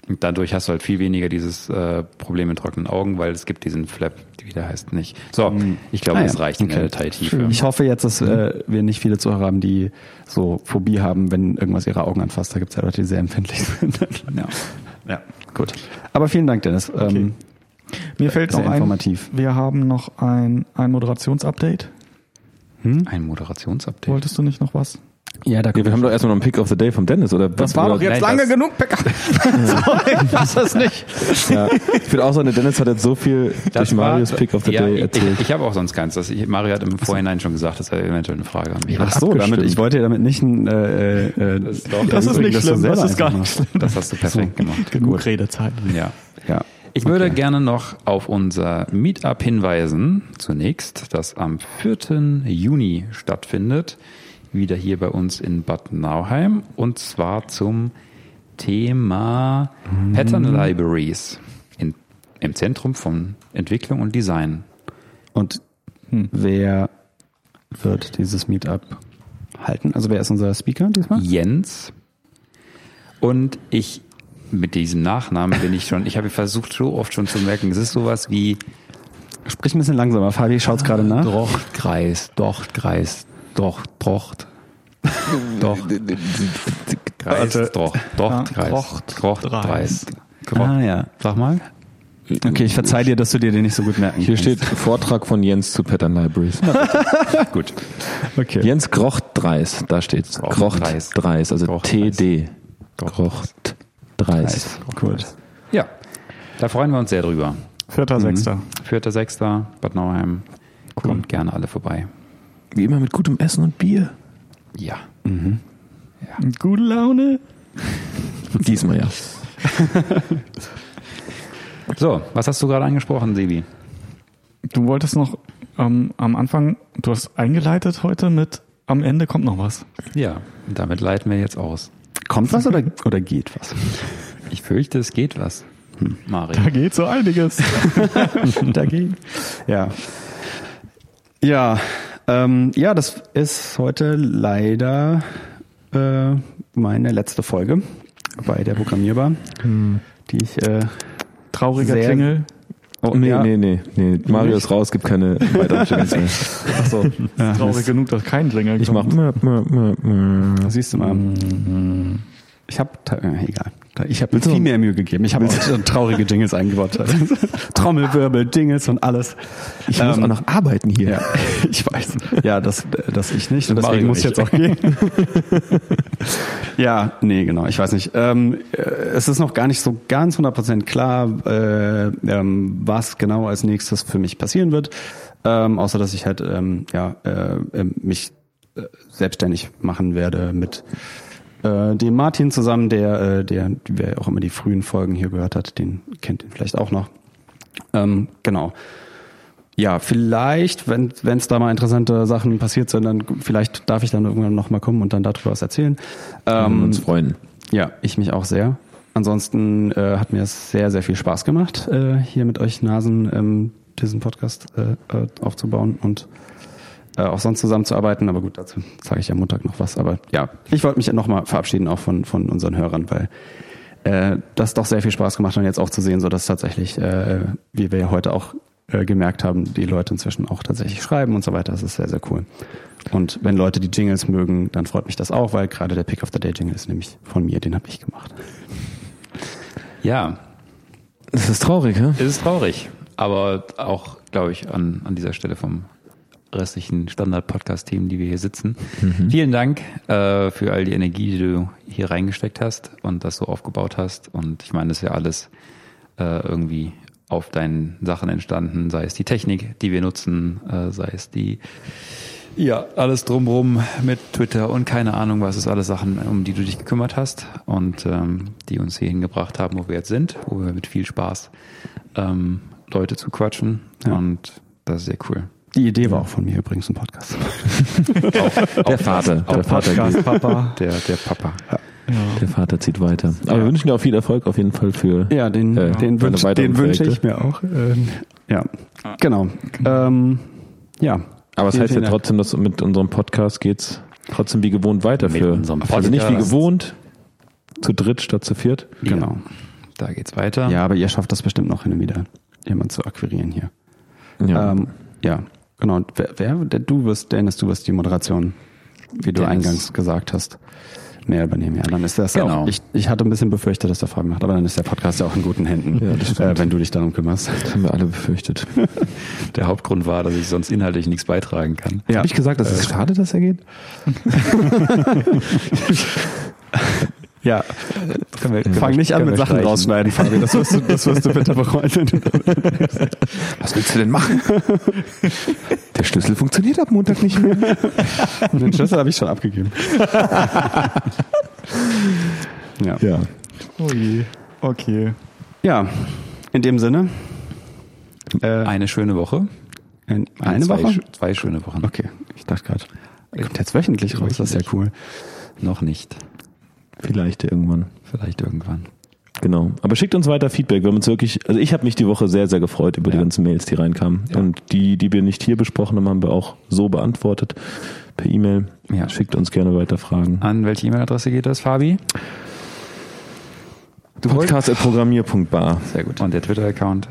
Und dadurch hast du halt viel weniger dieses äh, Problem mit trockenen Augen, weil es gibt diesen Flap, wie der heißt, nicht. So, ich glaube, Ah, das ja. reicht in der Okay. Detailtiefe. Ich hoffe jetzt, dass äh, wir nicht viele Zuhörer haben, die so Phobie haben, wenn irgendwas ihre Augen anfasst. Da gibt es ja Leute, die sehr empfindlich sind. Ja. ja, gut. Aber vielen Dank, Dennis. Ähm, Mir fällt Sehr noch ein, informativ. wir haben noch ein, ein Moderationsupdate. Ein Moderationsupdate. Wolltest du nicht noch was? Ja, da Ja, wir haben doch erstmal noch einen Pick of the Day vom Dennis, oder? Das war doch jetzt lange das- genug, Becker. Sorry, ich fass das nicht. Ja, ich würde auch sagen, der Dennis hat jetzt so viel durch Marius Pick of the ja, Day ich, erzählt. Ich, ich habe auch sonst keins. Das, ich, Mario hat im Vorhinein schon gesagt, dass er eventuell eine Frage an mich Ach hat. so, damit, ich wollte ja damit nicht ein, äh, äh, Das ist doch- Das ist nicht schlimm, das ist gar nicht schlimm. Das hast du perfekt gemacht. Genug Redezeit. Ja. Ja. Ich würde Okay. gerne noch auf unser Meetup hinweisen. Zunächst, das am 4. Juni stattfindet. Wieder hier bei uns in Bad Nauheim. Und zwar zum Thema Pattern Libraries in, im Zentrum von Entwicklung und Design. Und wer wird dieses Meetup halten? Also wer ist unser Speaker diesmal? Jens. Und ich, mit diesem Nachnamen bin ich schon, ich habe versucht so oft schon zu merken, es ist sowas wie Sprich ein bisschen langsamer. Fabi schaut's gerade nach. Drochtkreis, Dochtkreis, Doch, Drocht. Doch. Kreis, Warte. Drocht, Dochtkreis. Drocht- Drochtkreis. Ah ja. Sag mal. Okay, ich verzeih dir, dass du dir den nicht so gut merken Hier kannst. steht Vortrag von Jens zu Pattern Libraries. Gut. Okay. Jens Grocht Dreis, da steht's. Grocht Dreis. Also Grocht. TD. Grocht Dreis. Gut. Ja, da freuen wir uns sehr drüber. Vierter, sechster. 4.6. Bad Nauheim. Kommt gerne alle vorbei. Wie immer mit gutem Essen und Bier. Ja. Gute Laune. Diesmal ja. So, was hast du gerade angesprochen, Sebi? Du wolltest noch ähm, am Anfang, du hast eingeleitet heute mit am Ende kommt noch was. Ja, damit leiten wir jetzt aus. Kommt was oder, oder geht was? Ich fürchte, es geht was. Mario. Da geht so einiges. Dagegen. Ja. Ja, ähm, ja, das ist heute leider äh, meine letzte Folge bei der Programmierbar, die ich äh, Trauriger Sehr- Klingel. oh, Nee, ja, nee, nee, nee. Mario ist raus, gibt keine weiteren Jingles mehr. Ach so. Ja, Traurig genug, dass kein Klingel Ich mach. kommt. Mö, mö. Siehst du mal. Ich habe, äh, egal. Ich habe mir viel mehr Mühe gegeben. Ich habe auch traurige Jingles eingebaut. Trommelwirbel, Jingles und alles. Ich muss Ähm, auch noch arbeiten hier. Ja, ich weiß. Ja, das, das ich nicht. Und deswegen muss ich jetzt auch gehen. ja, nee, genau. Ich weiß nicht. Ähm, äh, es ist noch gar nicht so ganz 100% klar, äh, ähm, was genau als nächstes für mich passieren wird. Ähm, außer, dass ich halt ähm, ja, äh, äh, mich äh, selbstständig machen werde mit äh, dem Martin zusammen, der, äh, der, wer auch immer die frühen Folgen hier gehört hat, den kennt ihn vielleicht auch noch. Ähm, genau. Ja, vielleicht, wenn es da mal interessante Sachen passiert sind, dann vielleicht darf ich dann irgendwann noch mal kommen und dann darüber was erzählen. Ähm, uns freuen. ja, ich mich auch sehr. Ansonsten äh, hat mir es sehr, sehr viel Spaß gemacht, äh, hier mit euch Nasen ähm, diesen Podcast äh, äh, aufzubauen und äh, auch sonst zusammenzuarbeiten. Aber gut, dazu sage ich am Montag noch was. Aber ja, ich wollte mich nochmal verabschieden auch von, von unseren Hörern, weil äh, das doch sehr viel Spaß gemacht hat und jetzt auch zu sehen, so dass tatsächlich, äh, wie wir ja heute auch äh, gemerkt haben, die Leute inzwischen auch tatsächlich schreiben und so weiter. Das ist sehr, sehr cool. Und wenn Leute die Jingles mögen, dann freut mich das auch, weil gerade der Pick of the Day Jingle ist nämlich von mir, den habe ich gemacht. Ja, Das ist traurig, hä? es ist traurig, aber auch, glaube ich, an, an dieser Stelle vom restlichen Standard-Podcast-Themen, die wir hier sitzen. Vielen Dank äh, für all die Energie, die du hier reingesteckt hast und das so aufgebaut hast. Und ich meine, das ist ja alles äh, irgendwie auf deinen Sachen entstanden, sei es die Technik, die wir nutzen, äh, sei es die ja, alles drumrum mit Twitter und keine Ahnung, was ist alles Sachen, um die du dich gekümmert hast und ähm, die uns hier hingebracht haben, wo wir jetzt sind, wo wir mit viel Spaß ähm, Leute zu quatschen und das ist sehr cool. Die Idee war auch von mir übrigens, ein Podcast. Der Vater, der Vater, geht, Papa. Der, der Papa. der Vater zieht weiter. Aber wir wünschen dir auch viel Erfolg auf jeden Fall für. Ja, den, Äh, den, wünsch, den wünsche ich mir auch. Ähm, ja, genau. Ähm, ja. Aber es heißt ja trotzdem, dass mit unserem Podcast geht's trotzdem wie gewohnt weiter Mit für. unserem Also nicht wie Podcast. gewohnt, zu dritt statt zu viert. Genau. Da geht's weiter. Ja, aber ihr schafft das bestimmt noch hin und wieder, jemand zu akquirieren hier. Ja. Ähm, ja, genau. Und Wer, wer du wirst, Dennis, du wirst die Moderation, wie du Dennis. eingangs gesagt hast, mehr übernehmen. Ja, dann ist das Genau. auch. Ich, ich hatte ein bisschen befürchtet, dass der Fabian macht, aber dann ist der Podcast ja auch in guten Händen, Ja, das äh, wenn du dich darum kümmerst. das haben wir alle befürchtet. Der Hauptgrund war, dass ich sonst inhaltlich nichts beitragen kann. Ja. Habe ich gesagt, dass es schade, dass er geht? Ja, Können wir, fang nicht an mit Sachen rausschneiden, Fabian. Das wirst du, das wirst du bitte bereuen. Was willst du denn machen? Der Schlüssel funktioniert ab Montag nicht mehr. Den Schlüssel habe ich schon abgegeben. ja. Ja. Ui. Okay. ja, in dem Sinne. Äh, Eine schöne Woche. ein, eine zwei, Woche? Zwei schöne Wochen. Okay, ich dachte gerade. Kommt jetzt wöchentlich raus, das ist ja cool. Noch nicht. Vielleicht irgendwann. Vielleicht irgendwann. Genau. Aber schickt uns weiter Feedback. Wir haben uns wirklich, also ich habe mich die Woche sehr, sehr gefreut über die Ja. ganzen Mails, die reinkamen. Und die, die wir nicht hier besprochen haben, haben wir auch so beantwortet per E-Mail. Ja. Schickt uns gerne weiter Fragen. An welche E-Mail-Adresse geht das, Fabi? Podcast.programmier.bar Sehr gut. Und der Twitter-Account?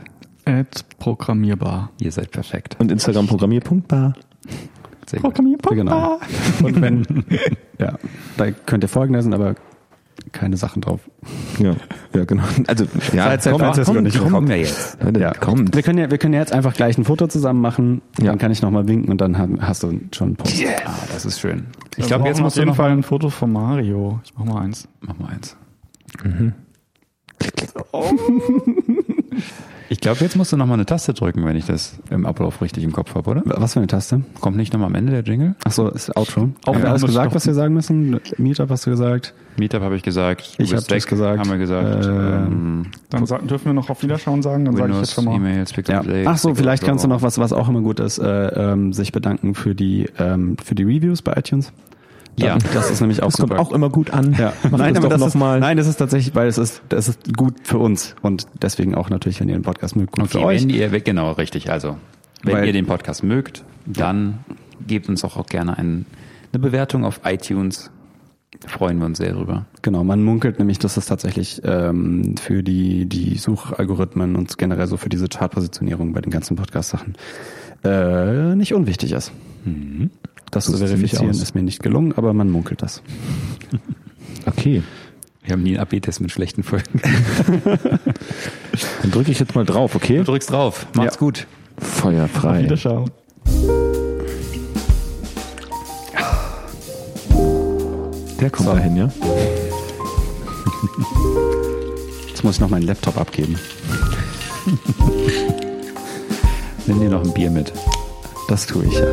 Programmierbar. Ihr seid perfekt. und Instagram programmier.bar. Sehr gut. Genau. Und wenn, ja, da könnt ihr folgen lassen, aber keine Sachen drauf. Ja, ja, genau. Also, ja, Seit San Francisco nicht Kommen wir jetzt. Leute, Ja, kommt. Wir können ja, wir können ja jetzt einfach gleich ein Foto zusammen machen. Ja. Dann kann ich nochmal winken und dann haben- hast du schon einen Post. Ah, das ist schön. Ich Wir glaube, jetzt musst auf du jeden Fall ein Foto von Mario. Ich mach mal eins. Mach mal eins. Ich glaube, jetzt musst du noch mal eine Taste drücken, wenn ich das im Ablauf richtig im Kopf habe, oder? Was für eine Taste? Kommt nicht noch mal am Ende der Jingle? Achso, ist Outro. Auch Ja, wir alles gesagt, was wir sagen müssen? Meetup hast du gesagt. Meetup habe ich gesagt. Du Ich bist hab das gesagt. Haben wir gesagt. Ähm, Ähm, Dann sa- dürfen wir noch auf Wiederschauen sagen. Dann sage ich jetzt schon mal. E-Mails, Ja. Play, Ach so, Pixel vielleicht kannst du noch was, was auch immer gut ist, äh, ähm, sich bedanken für die ähm, für die Reviews bei iTunes. Ja. das ist nämlich auch Das kommt super. auch immer gut an. Ja. Nein, das aber das noch ist, mal. nein, das ist tatsächlich, weil es ist, das ist gut für uns und deswegen auch natürlich, wenn ihr den Podcast mögt, gut Okay, für euch. wenn ihr, genau, richtig. Also, wenn Weil- ihr den Podcast mögt, dann gebt uns auch, auch gerne ein, eine Bewertung auf iTunes. Da freuen wir uns sehr drüber. Genau, man munkelt nämlich, dass es tatsächlich ähm, für die, die Suchalgorithmen und generell so für diese Chartpositionierung bei den ganzen Podcast-Sachen äh, nicht unwichtig ist. Das So zu verifizieren ist mir nicht gelungen, aber man munkelt das. Okay. Wir haben nie einen AB-Test mit schlechten Folgen. Dann drücke ich jetzt mal drauf, okay? Du drückst drauf. Macht's Ja. gut. Feuerfrei. Wiederschauen. Der kommt So. dahin, ja? Jetzt muss ich noch meinen Laptop abgeben. Nimm dir noch ein Bier mit. Das tue ich ja.